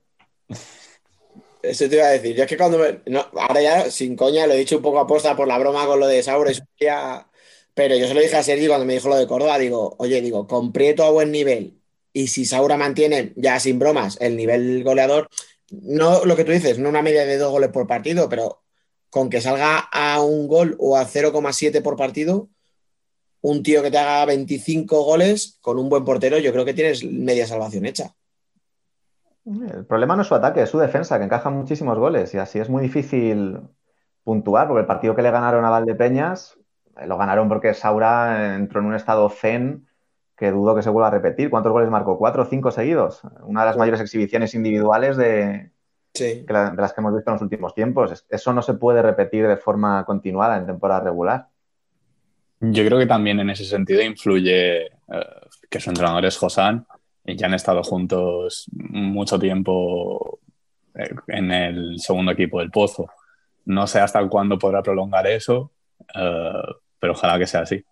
Eso te iba a decir. Yo es que cuando me- no, ahora ya, sin coña, lo he dicho un poco aposta por la broma con lo de Saura y pero yo se lo dije a Sergi cuando me dijo lo de Córdoba. Digo, oye, digo, con Prieto a buen nivel y si Saura mantiene, ya sin bromas, el nivel goleador, no lo que tú dices, no una media de dos goles por partido, pero con que salga a un gol o a 0,7 por partido, un tío que te haga 25 goles con un buen portero, yo creo que tienes media salvación hecha. El problema no es su ataque, es su defensa, que encaja muchísimos goles y así es muy difícil puntuar, porque el partido que le ganaron a Valdepeñas eh, lo ganaron porque Saura entró en un estado zen que dudo que se vuelva a repetir. ¿Cuántos goles marcó? ¿Cuatro o cinco seguidos? Una de las mayores exhibiciones individuales de, Sí. que la- de las que hemos visto en los últimos tiempos. Es- Eso no se puede repetir de forma continuada en temporada regular. Yo creo que también en ese sentido influye eh, que su entrenador es Josán ya han estado juntos mucho tiempo eh, en el segundo equipo del Pozo. No sé hasta cuándo podrá prolongar eso, eh, pero ojalá que sea así.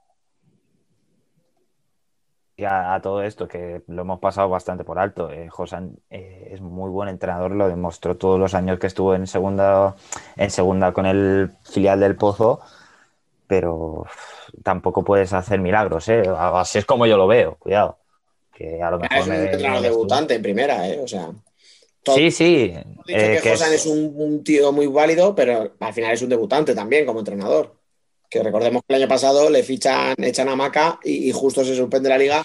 Y a, todo esto, que lo hemos pasado bastante por alto, eh, Josan eh, es muy buen entrenador, lo demostró todos los años que estuvo en segunda, en segunda con el filial del Pozo, pero tampoco puedes hacer milagros, ¿eh? Así es como yo lo veo, cuidado. Que a lo mejor Es un me- debutante en primera, ¿eh? O sea, todo- Sí, sí. Dicho eh, que que Josan es- es un, un tío muy válido, pero al final es un debutante también como entrenador. Que recordemos que el año pasado le fichan, echan a Maca y, y justo se suspende la liga.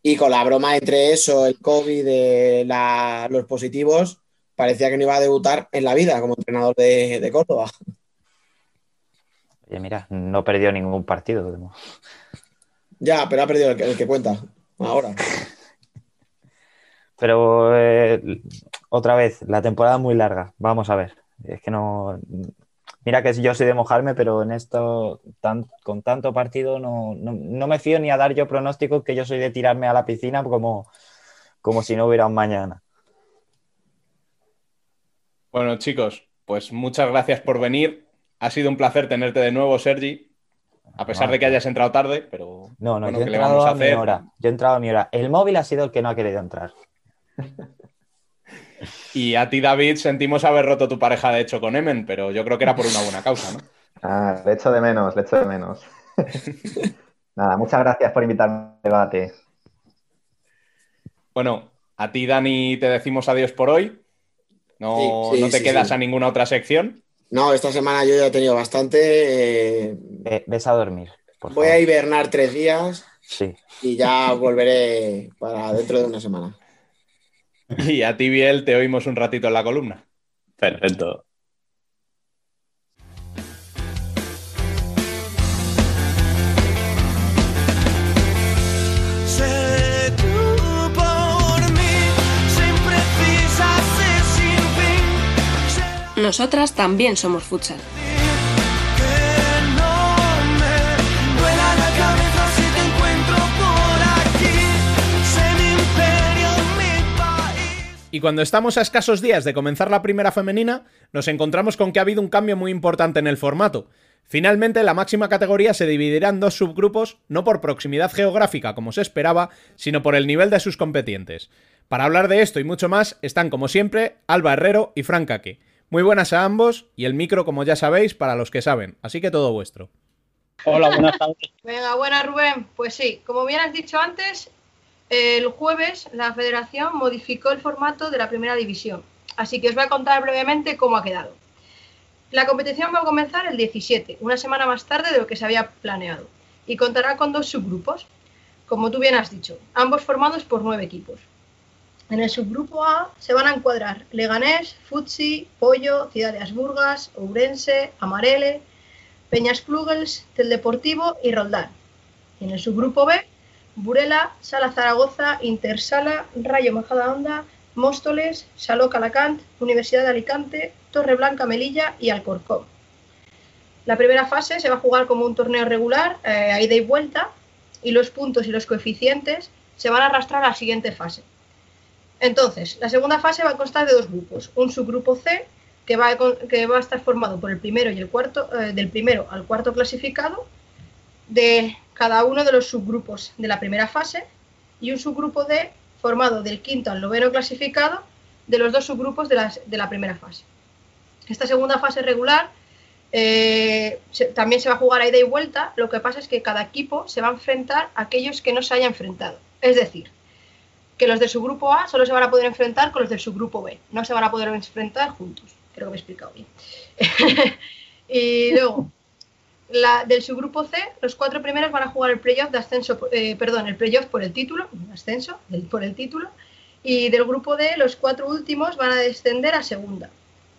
Y con la broma entre eso, el COVID, de la- los positivos, parecía que no iba a debutar en la vida como entrenador de, de Córdoba. Oye, mira, no perdió ningún partido. Ya, pero ha perdido el que, el que cuenta. Ahora. *laughs* Pero eh, otra vez, la temporada es muy larga. Vamos a ver. Es que no. Mira que yo soy de mojarme, pero en esto, tan- con tanto partido, no, no- no me fío ni a dar yo pronósticos que yo soy de tirarme a la piscina como, como si no hubiera un mañana. Bueno, chicos, pues muchas gracias por venir. Ha sido un placer tenerte de nuevo, Sergi. A pesar No, de que hayas entrado tarde, pero No, no, bueno, yo he ¿qué le entrado a a mi hacer? hora. Yo he entrado a mi hora. El móvil ha sido el que no ha querido entrar. *laughs* Y a ti, David, sentimos haber roto tu pareja de hecho con Emen, pero yo creo que era por una buena causa, ¿no? *laughs* Ah, le echo de menos, le echo de menos. *laughs* Nada, muchas gracias por invitarme al debate. Bueno, a ti, Dani, te decimos adiós por hoy. No, Sí, sí, no te sí, quedas sí. a ninguna otra sección. No, esta semana yo ya he tenido bastante. eh, Ve- ves a dormir. por voy favor. a hibernar tres días Sí. y ya volveré para dentro de una semana. *laughs* Y a ti, Biel, te oímos un ratito en la columna. Perfecto. Mi imperio, mi país. Y cuando estamos a escasos días de comenzar la primera femenina, nos encontramos con que ha habido un cambio muy importante en el formato. Finalmente, la máxima categoría se dividirá en dos subgrupos, no por proximidad geográfica como se esperaba, sino por el nivel de sus competientes. Para hablar de esto y mucho más, están como siempre Alba Herrero y Fran Caque. Muy buenas a ambos y el micro, como ya sabéis, para los que saben, así que todo vuestro. Hola, buenas tardes. Venga, buena Rubén. Pues sí, como bien has dicho antes, el jueves la federación modificó el formato de la primera división. Así que os voy a contar brevemente cómo ha quedado. La competición va a comenzar el 17, una semana más tarde de lo que se había planeado, y contará con dos subgrupos, como tú bien has dicho, ambos formados por nueve equipos. En el subgrupo A se van a encuadrar Leganés, Futsi, Pollo, Ciudad de Asburgas, Ourense, Amarele, Peñas Plugels, Teldeportivo y Roldán. En el subgrupo B, Burela, Sala Zaragoza, Intersala, Rayo Majadahonda, Móstoles, Saló Calacant, Universidad de Alicante, Torreblanca Melilla y Alcorcón. La primera fase se va a jugar como un torneo regular, eh, a ida y vuelta, y los puntos y los coeficientes se van a arrastrar a la siguiente fase. Entonces, la segunda fase va a constar de dos grupos. Un subgrupo C, que va a, estar formado por el primero y el cuarto, eh, del primero al cuarto clasificado, de cada uno de los subgrupos de la primera fase, y un subgrupo D formado del quinto al noveno clasificado de los dos subgrupos de, la primera fase. Esta segunda fase regular eh, también se va a jugar a ida y vuelta, lo que pasa es que cada equipo se va a enfrentar a aquellos que no se haya enfrentado. Es decir, que los de su grupo A solo se van a poder enfrentar con los del subgrupo B, no se van a poder enfrentar juntos. Creo que me he explicado bien. *laughs* y luego, del subgrupo C, los cuatro primeros van a jugar el playoff de ascenso, eh, perdón, el playoff por el título, ascenso, por el título, y del grupo D, los cuatro últimos van a descender a segunda.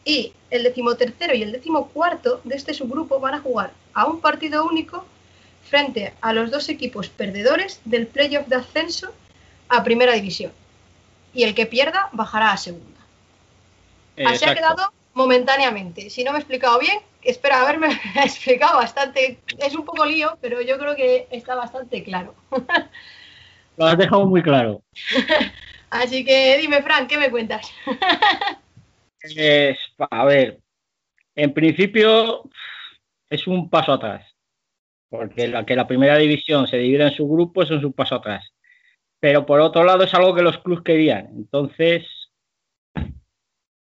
Y el decimotercero y el decimocuarto de este subgrupo van a jugar a un partido único frente a los dos equipos perdedores del playoff de ascenso a primera división. Y el que pierda bajará a segunda. Así ha quedado momentáneamente. Si no me he explicado bien, espero haberme *laughs* explicado bastante. Es un poco lío, pero yo creo que está bastante claro. *laughs* Lo has dejado muy claro. *laughs* Así que dime, Fran, ¿qué me cuentas? Es- a ver, en principio es un paso atrás, porque la que la primera división se divide en subgrupos es un paso atrás. Pero por otro lado es algo que los clubes querían. Entonces,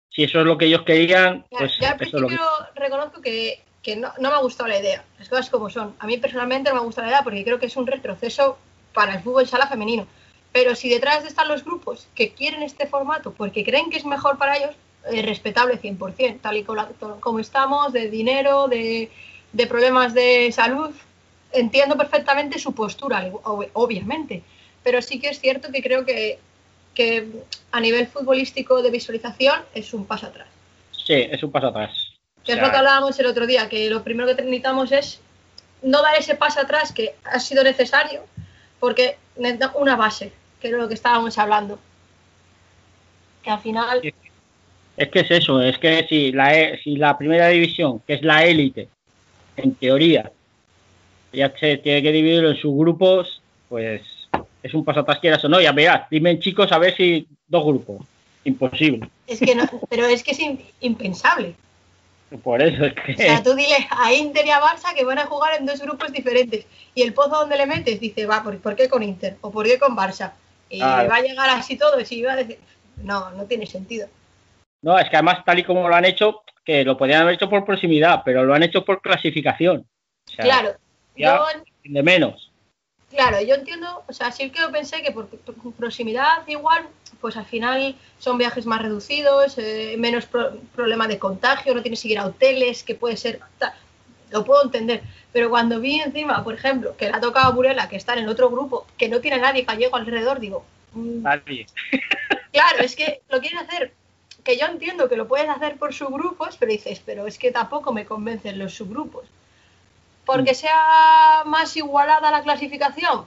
si eso es lo que ellos querían, Ya, pues ya al eso es lo que... principio reconozco que, que no, no me ha gustado la idea, las cosas como son. A mí personalmente no me ha gustado la idea porque creo que es un retroceso para el fútbol sala femenino. Pero si detrás de están los grupos que quieren este formato porque creen que es mejor para ellos, es respetable 100%, tal y como, la- como estamos, de dinero, de, de problemas de salud. Entiendo perfectamente su postura, ob- obviamente. Pero sí que es cierto que creo que, que a nivel futbolístico de visualización es un paso atrás. Sí, es un paso atrás. Que es O sea, lo que hablábamos el otro día, que lo primero que necesitamos es no dar ese paso atrás que ha sido necesario porque necesita una base, que era lo que estábamos hablando. Que al final, Es que es eso, es que si la, e- si la primera división, que es la élite, en teoría, ya se tiene que dividir en sus grupos, pues es un quieras o no. Ya verás, dime chicos a ver si dos grupos. Imposible. es que no, pero es que es impensable. Por eso es que. O sea, tú dile a Inter y a Barça que van a jugar en dos grupos diferentes. Y el pozo donde le metes dice, va, ¿por, por qué con Inter? ¿O por qué con Barça? Y Claro. va a llegar así todo. Y si va a decir, no, no tiene sentido. No, es que además, tal y como lo han hecho, que lo podrían haber hecho por proximidad, pero lo han hecho por clasificación. O sea, Claro, ya yo de menos. Claro, yo entiendo, o sea, sí que yo pensé que por, proximidad igual, pues al final son viajes más reducidos, eh, menos pro- problema de contagio, no tienes que ir a hoteles, que puede ser, lo puedo entender, pero cuando vi encima, por ejemplo, que le ha tocado a Burela, que está en el otro grupo, que no tiene a nadie gallego alrededor, digo, mm, Nadie. *laughs* claro, es que lo quieren hacer, que yo entiendo que lo pueden hacer por subgrupos, pero dices, pero es que tampoco me convencen los subgrupos. Porque sea más igualada la clasificación,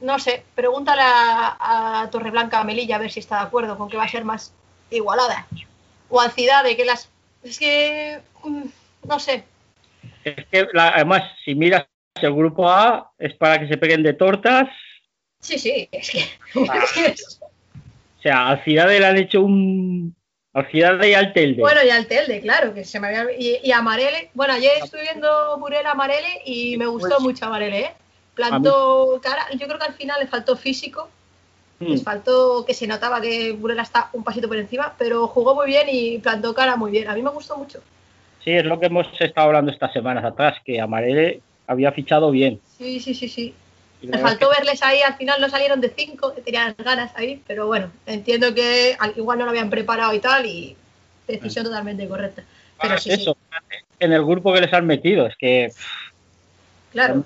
no sé, pregúntale a, a Torreblanca Melilla a ver si está de acuerdo con que va a ser más igualada. O al Cidade, que las. Es que. mm, No sé. Es que la- además, si miras el grupo A, es para que se peguen de tortas. Sí, sí, es que. *laughs* O sea, al Cidade le han hecho un. Al Cidade y al Telde. Bueno, y al Telde, claro, que se me había. Y, Amarele. Bueno, ayer estuve viendo Burela Amarele y me gustó mucho Amarele, ¿eh? Plantó cara. Yo creo que al final le faltó físico. Mm. Les faltó que se notaba que Burela está un pasito por encima, pero jugó muy bien y plantó cara muy bien. A mí me gustó mucho. Sí, es lo que hemos estado hablando estas semanas atrás, que Amarele había fichado bien. Sí, sí, sí, sí. Me faltó verles ahí, al final no salieron de cinco, que tenían ganas ahí, pero bueno, entiendo que al- igual no lo habían preparado y tal, y decisión totalmente correcta. Pero sí, sí, Eso, en el grupo que les han metido, es que claro.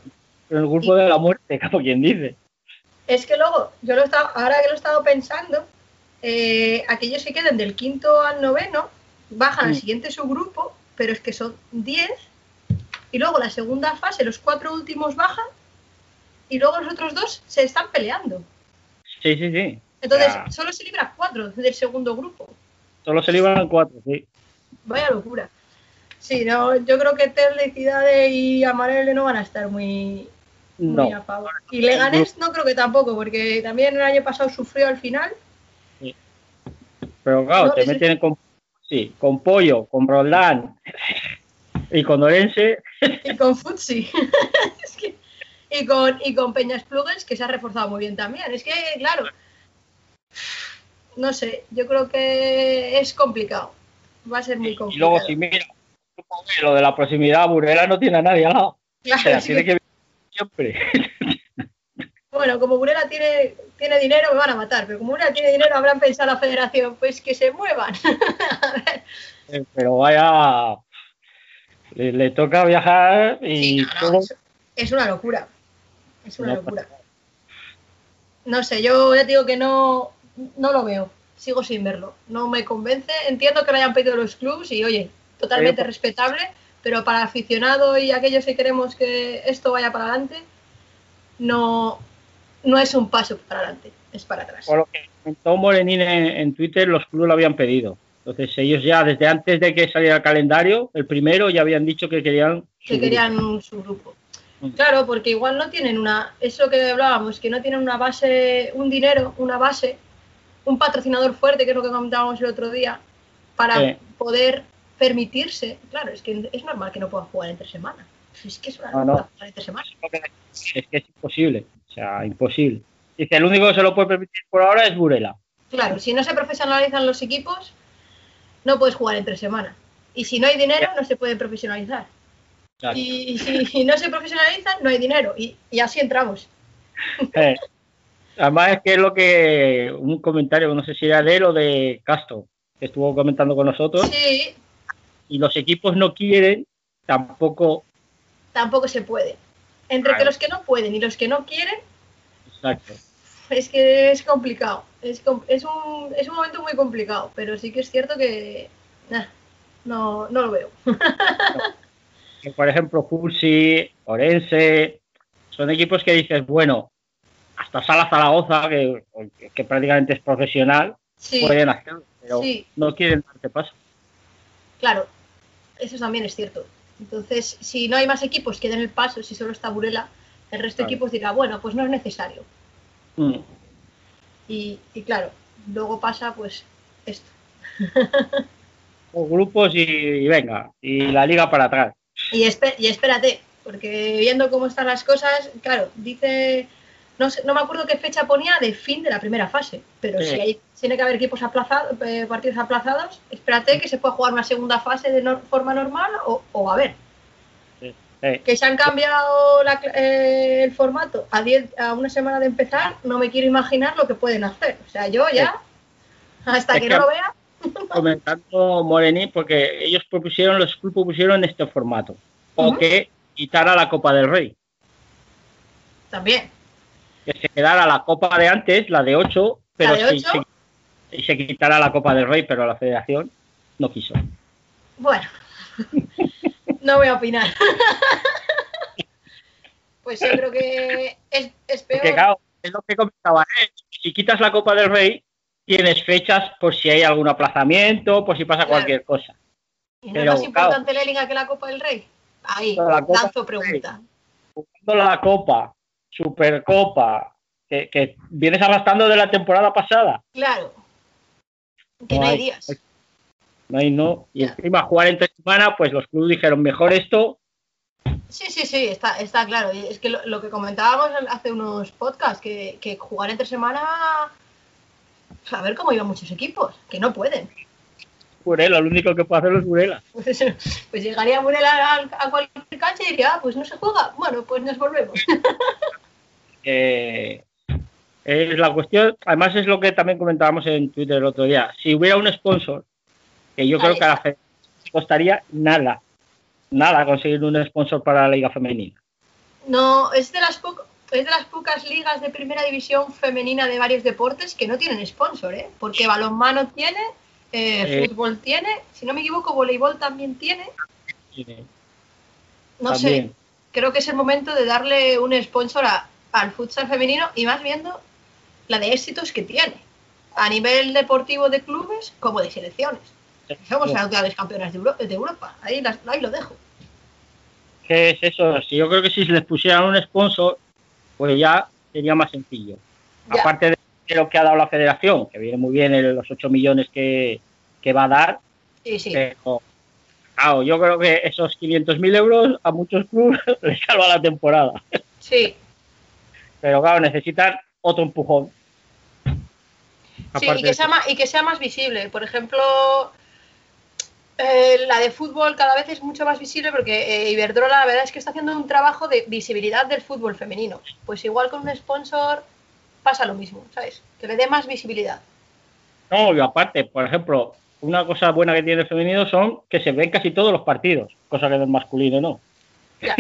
en el grupo de la muerte, *laughs* como quien dice. Es que luego, yo lo he estado, ahora que lo he estado pensando, eh, aquellos que queden del quinto al noveno bajan al Mm. siguiente subgrupo, pero es que son 10, y luego la segunda fase, los cuatro últimos bajan, y luego los otros dos se están peleando. Sí, sí, sí. Entonces, Ya, solo se libran cuatro del segundo grupo. solo se libran cuatro, sí. Vaya locura. Sí, no, yo creo que Telde, Cidade y Amarele no van a estar muy, muy No. a favor. Y Leganés no creo que tampoco, porque también el año pasado sufrió al final. Pero claro, No, te meten con, sí, con pollo, con Roldán *laughs* y con Orense. Y con Futsi. *laughs* Es que- y, con, y con Peñas Plugues, que se ha reforzado muy bien también. Es que, claro, no sé, yo creo que es complicado. Va a ser muy Y complicado. luego, si mira lo de la proximidad, Burela no tiene a nadie al lado. Claro, o sea, sí. tiene que siempre. *laughs* Bueno, como Burela tiene, tiene dinero, me van a matar, pero como Burela tiene dinero, habrán pensado la federación, pues que se muevan. *laughs* Eh, Pero vaya, le, le toca viajar y todo. es una locura. Es una No, locura. No sé, yo ya digo que no, no lo veo. Sigo sin verlo. No me convence. Entiendo que lo hayan pedido los clubs y, oye, totalmente Oye, respetable, pero para aficionado y aquellos que queremos que esto vaya para adelante, no, no es un paso para adelante, es para atrás. Por lo que comentó Morenín en, en Twitter, los clubes lo habían pedido. Entonces ellos ya, desde antes de que saliera el calendario, el primero, ya habían dicho que querían... que grupo. querían su grupo. Mm. Claro, porque igual no tienen una, eso que hablábamos, que no tienen una base, un dinero, una base, un patrocinador fuerte, que es lo que comentábamos el otro día, para Sí. poder permitirse. Claro, es que es normal que no puedan jugar entre semana. Es que es una No, locura no. jugar entre semana. Es que es imposible. O sea, imposible. Dice, el único que se lo puede permitir por ahora es Burela. Claro, si no se profesionalizan los equipos, no puedes jugar entre semana. Y si no hay dinero, no se puede profesionalizar. Claro. Y si no se profesionalizan, no hay dinero. Y, y así entramos. Eh, Además es que es lo que un comentario, no sé si era de él o de Castro, que estuvo comentando con nosotros, Sí, y los equipos no quieren, tampoco, tampoco se puede. Entre que los que no pueden y los que no quieren, exacto. es que es complicado. Es, un, es un momento muy complicado, pero sí que es cierto que nah, no, no lo veo. *laughs* Que, por ejemplo, Fulsi, Orense, son equipos que dices, bueno, hasta Sala Zaragoza, que, que prácticamente es profesional, Sí. pueden hacerlo, pero Sí. no quieren darte paso. Claro, eso también es cierto. Entonces, si no hay más equipos que den el paso, si solo está Burela, el resto de equipos dirá, bueno, pues no es necesario. Mm. Y, y claro, luego pasa pues esto. *laughs* Los grupos y, y venga, y la liga para atrás. Y, espérate, porque viendo cómo están las cosas, claro, dice, no, sé- no me acuerdo qué fecha ponía de fin de la primera fase, pero Sí. si hay, tiene que haber equipos aplazados, eh, partidos aplazados, espérate que se pueda jugar una segunda fase de forma normal o, o a ver, Eh, que se han cambiado la eh, el formato a, diez- a una semana de empezar, no me quiero imaginar lo que pueden hacer. O sea, yo ya, hasta Es que que- no lo vea, comentando Morení, porque ellos propusieron, los clubes propusieron este formato, o que quitara la Copa del Rey, también. que se quedara la Copa de antes, la de 8, pero ¿La de ocho? se, se quitara la Copa del Rey, pero la federación no quiso. Bueno, *laughs* no voy a opinar. *laughs* Pues yo creo que es, es peor. Porque claro, es lo que comentaba él, si quitas la Copa del Rey, tienes fechas por si hay algún aplazamiento, por si pasa Claro. cualquier cosa. ¿Y no pero, es más importante la liga que la Copa del Rey? Ahí, la Copa lanzo pregunta. Jugando la Copa, Supercopa, que, que vienes arrastrando de la temporada pasada. Claro. Que No no hay hay. días. No hay no. Y encima jugar entre semana, pues los clubes dijeron mejor esto. Sí, sí, sí, está, está claro. Es que lo, lo que comentábamos hace unos podcasts, que, que jugar entre semana. A ver cómo iban muchos equipos, que no pueden. Burela, lo único que puede hacer es Burela. *laughs* Pues, pues llegaría Burela al- a, cualquier cancha y diría, ah, pues no se juega. Bueno, pues nos volvemos. *laughs* Eh, es la cuestión, además es lo que también comentábamos en Twitter el otro día. Si hubiera un sponsor, que yo creo que a la federación costaría nada, nada conseguir un sponsor para la liga femenina. No, es de las poco- es de las pocas ligas de primera división femenina de varios deportes que no tienen sponsor, ¿eh? Porque balonmano tiene, eh, Eh. fútbol tiene, si no me equivoco, voleibol también tiene. No También. sé, creo que es el momento de darle un sponsor a- al futsal femenino y más viendo la de éxitos que tiene, a nivel deportivo de clubes como de selecciones. Somos las actuales campeonas de, Euro- de Europa, ahí, las- ahí lo dejo. ¿Qué es eso? Si yo creo que si les pusieran un sponsor, pues ya sería más sencillo. Ya. Aparte de lo que ha dado la federación, que viene muy bien los 8 millones que, que va a dar, Sí, sí. pero claro, yo creo que esos 500.000 euros a muchos clubes *laughs* les salva la temporada. Sí, Pero claro, necesitan otro empujón. Sí, Aparte y de que, sea más, y que sea más visible. Por ejemplo, eh, la de fútbol cada vez es mucho más visible porque eh, Iberdrola la verdad es que está haciendo un trabajo de visibilidad del fútbol femenino. Pues igual con un sponsor pasa lo mismo, ¿sabes? Que le dé más visibilidad. No, y aparte, por ejemplo, una cosa buena que tiene el femenino son que se ven casi todos los partidos, cosa que en el masculino no. Ya.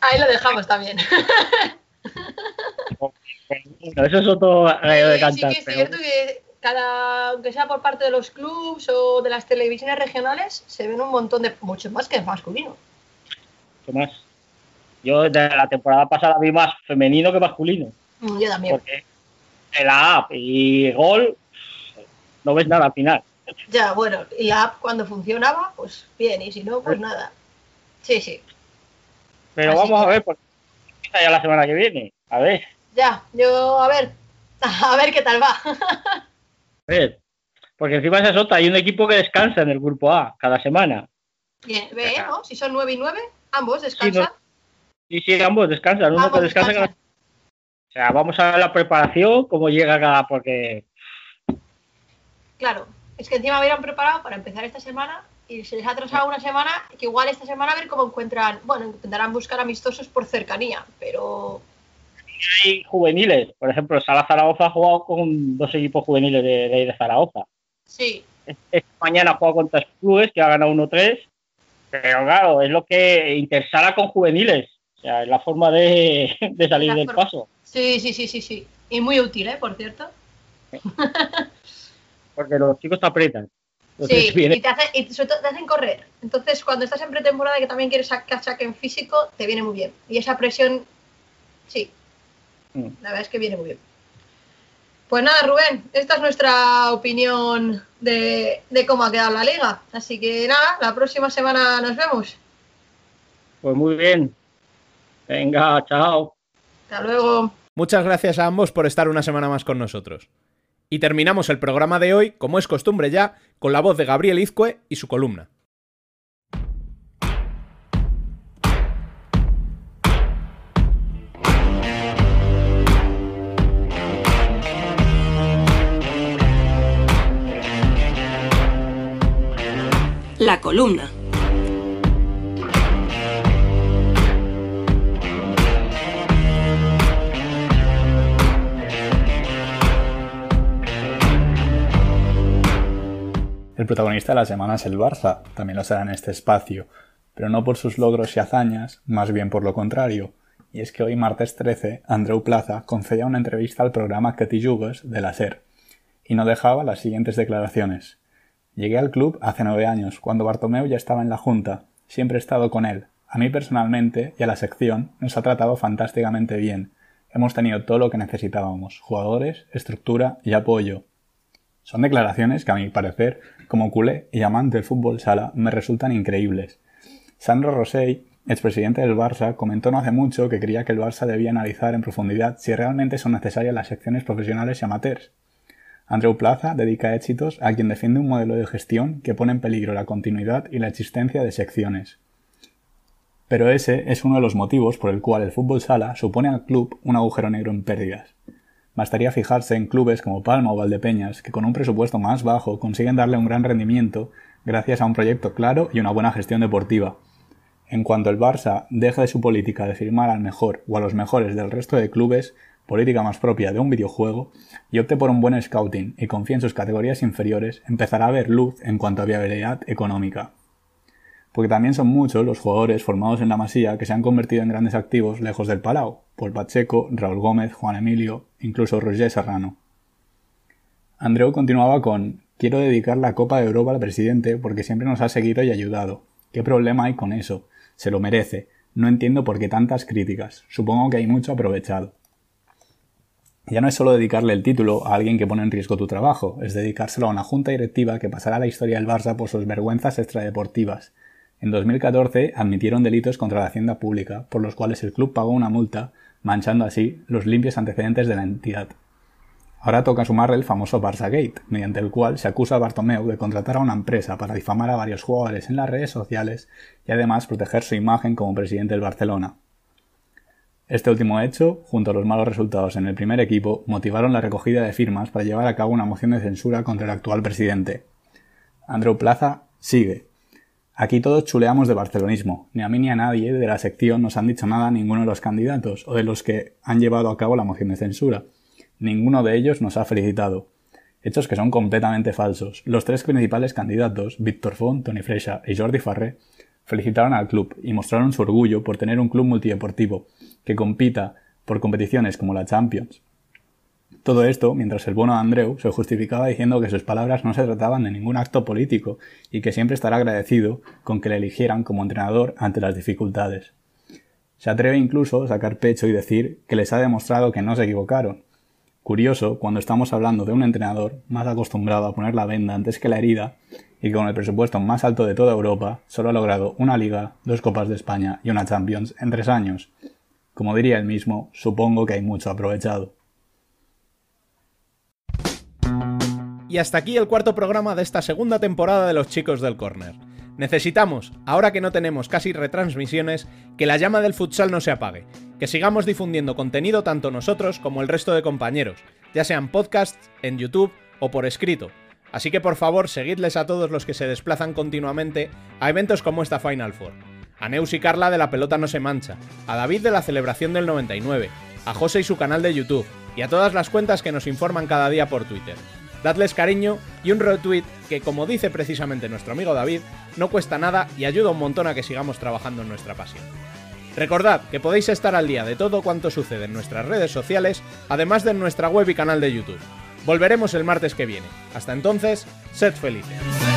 Ahí lo dejamos también. *laughs* Bueno, eso es otro de sí cantar. que es pero- cierto que cada, aunque sea por parte de los clubs o de las televisiones regionales, se ven un montón de, mucho más que masculino. ¿Qué más? Yo de la temporada pasada vi más femenino que masculino. Mm, Yo también. Porque en la app y gol no ves nada al final. Ya, bueno, y la app cuando funcionaba, pues bien, y si no, pues nada. Sí, sí. Pero Así vamos que- a ver, porque empieza ya la semana que viene. A ver, Ya, yo, a ver, *laughs* a ver qué tal va. *laughs* ver. Porque encima esa es otra, hay un equipo que descansa en el grupo A cada semana. Bien, ve, ¿no? Si son 9 y 9, ambos descansan. Sí, sí, ambos descansan, uno Ambos que descansa. descansan. O sea, vamos a ver la preparación, cómo llega cada, porque Claro, es que encima hubieran preparado para empezar esta semana y se les ha atrasado una semana, que igual esta semana a ver cómo encuentran, bueno, intentarán buscar amistosos por cercanía, pero hay juveniles. Por ejemplo, Sala Zaragoza ha jugado con dos equipos juveniles de, de, de Zaragoza. sí, Esta mañana ha jugado contra clubes que ha ganado 1-3. Pero claro, es lo que Intersala con juveniles. O sea, es la forma de, *laughs* de salir La del forma- paso. sí, sí, sí, sí, sí. Y muy útil, ¿eh? Por cierto. Porque los chicos te aprietan. Sí, y, te hace- y sobre todo te hacen correr. Entonces, cuando estás en pretemporada y que también quieres que saquen físico, te viene muy bien. Y esa presión, sí. La verdad es que viene muy bien. Pues nada, Rubén, esta es nuestra opinión de, de cómo ha quedado la liga. Así que nada, la próxima semana nos vemos. Pues muy bien. Venga, chao. Hasta luego. Muchas gracias a ambos por estar una semana más con nosotros. Y terminamos el programa de hoy, como es costumbre ya, con la voz de Gabriel Izcue y su columna. La columna. El protagonista de la semana es el Barça, también lo será en este espacio, pero no por sus logros y hazañas, más bien por lo contrario. Y es que hoy, martes 13, Andreu Plaza concedía una entrevista al programa Que t'hi jugues de la SER, y no dejaba las siguientes declaraciones. Llegué al club hace nueve años, cuando Bartomeu ya estaba en la Junta. Siempre he estado con él. A mí personalmente y a la sección nos ha tratado fantásticamente bien. Hemos tenido todo lo que necesitábamos, jugadores, estructura y apoyo. Son declaraciones que a mi parecer, como culé y amante del fútbol sala, me resultan increíbles. Sandro Rosell, expresidente del Barça, comentó no hace mucho que creía que el Barça debía analizar en profundidad si realmente son necesarias las secciones profesionales y amateurs. Andreu Plaza dedica éxitos a quien defiende un modelo de gestión que pone en peligro la continuidad y la existencia de secciones. Pero ese es uno de los motivos por el cual el fútbol sala supone al club un agujero negro en pérdidas. Bastaría fijarse en clubes como Palma o Valdepeñas, que con un presupuesto más bajo consiguen darle un gran rendimiento gracias a un proyecto claro y una buena gestión deportiva. En cuanto el Barça deje de su política de firmar al mejor o a los mejores del resto de clubes, política más propia de un videojuego, y opte por un buen scouting y confíe en sus categorías inferiores, empezará a haber luz en cuanto a viabilidad económica. Porque también son muchos los jugadores formados en la Masía que se han convertido en grandes activos lejos del Palau, Paul Pacheco, Raúl Gómez, Juan Emilio, incluso Roger Serrano. Andreu continuaba con Quiero dedicar la Copa de Europa al presidente porque siempre nos ha seguido y ayudado. ¿Qué problema hay con eso? Se lo merece. No entiendo por qué tantas críticas. Supongo que hay mucho aprovechado. Ya no es solo dedicarle el título a alguien que pone en riesgo tu trabajo, es dedicárselo a una junta directiva que pasará a la historia del Barça por sus vergüenzas extradeportivas. En 2014 admitieron delitos contra la hacienda pública, por los cuales el club pagó una multa, manchando así los limpios antecedentes de la entidad. Ahora toca sumarle el famoso Barçagate, mediante el cual se acusa a Bartomeu de contratar a una empresa para difamar a varios jugadores en las redes sociales y además proteger su imagen como presidente del Barcelona. Este último hecho, junto a los malos resultados en el primer equipo, motivaron la recogida de firmas para llevar a cabo una moción de censura contra el actual presidente. Andreu Plaza sigue. Aquí todos chuleamos de barcelonismo. Ni a mí ni a nadie de la sección nos han dicho nada ninguno de los candidatos o de los que han llevado a cabo la moción de censura. Ninguno de ellos nos ha felicitado. Hechos que son completamente falsos. Los tres principales candidatos, Víctor Font, Toni Freixa y Jordi Farré, felicitaron al club y mostraron su orgullo por tener un club multideportivo que compita por competiciones como la Champions. Todo esto mientras el bono Andreu se justificaba diciendo que sus palabras no se trataban de ningún acto político y que siempre estará agradecido con que le eligieran como entrenador ante las dificultades. Se atreve incluso a sacar pecho y decir que les ha demostrado que no se equivocaron. Curioso cuando estamos hablando de un entrenador más acostumbrado a poner la venda antes que la herida y con el presupuesto más alto de toda Europa solo ha logrado una liga, dos copas de España y una Champions en tres años. Como diría él mismo, supongo que hay mucho aprovechado. Y hasta aquí el cuarto programa de esta segunda temporada de Los Chicos del Corner. Necesitamos, ahora que no tenemos casi retransmisiones, que la llama del futsal no se apague, que sigamos difundiendo contenido tanto nosotros como el resto de compañeros, ya sean podcasts, en YouTube o por escrito. Así que por favor seguidles a todos los que se desplazan continuamente a eventos como esta Final Four. A Neus y Carla de La Pelota No Se Mancha, a David de la celebración del 99, a José y su canal de YouTube, y a todas las cuentas que nos informan cada día por Twitter. Dadles cariño y un retweet que, como dice precisamente nuestro amigo David, no cuesta nada y ayuda un montón a que sigamos trabajando en nuestra pasión. Recordad que podéis estar al día de todo cuanto sucede en nuestras redes sociales, además de en nuestra web y canal de YouTube. Volveremos el martes que viene. Hasta entonces, sed felices.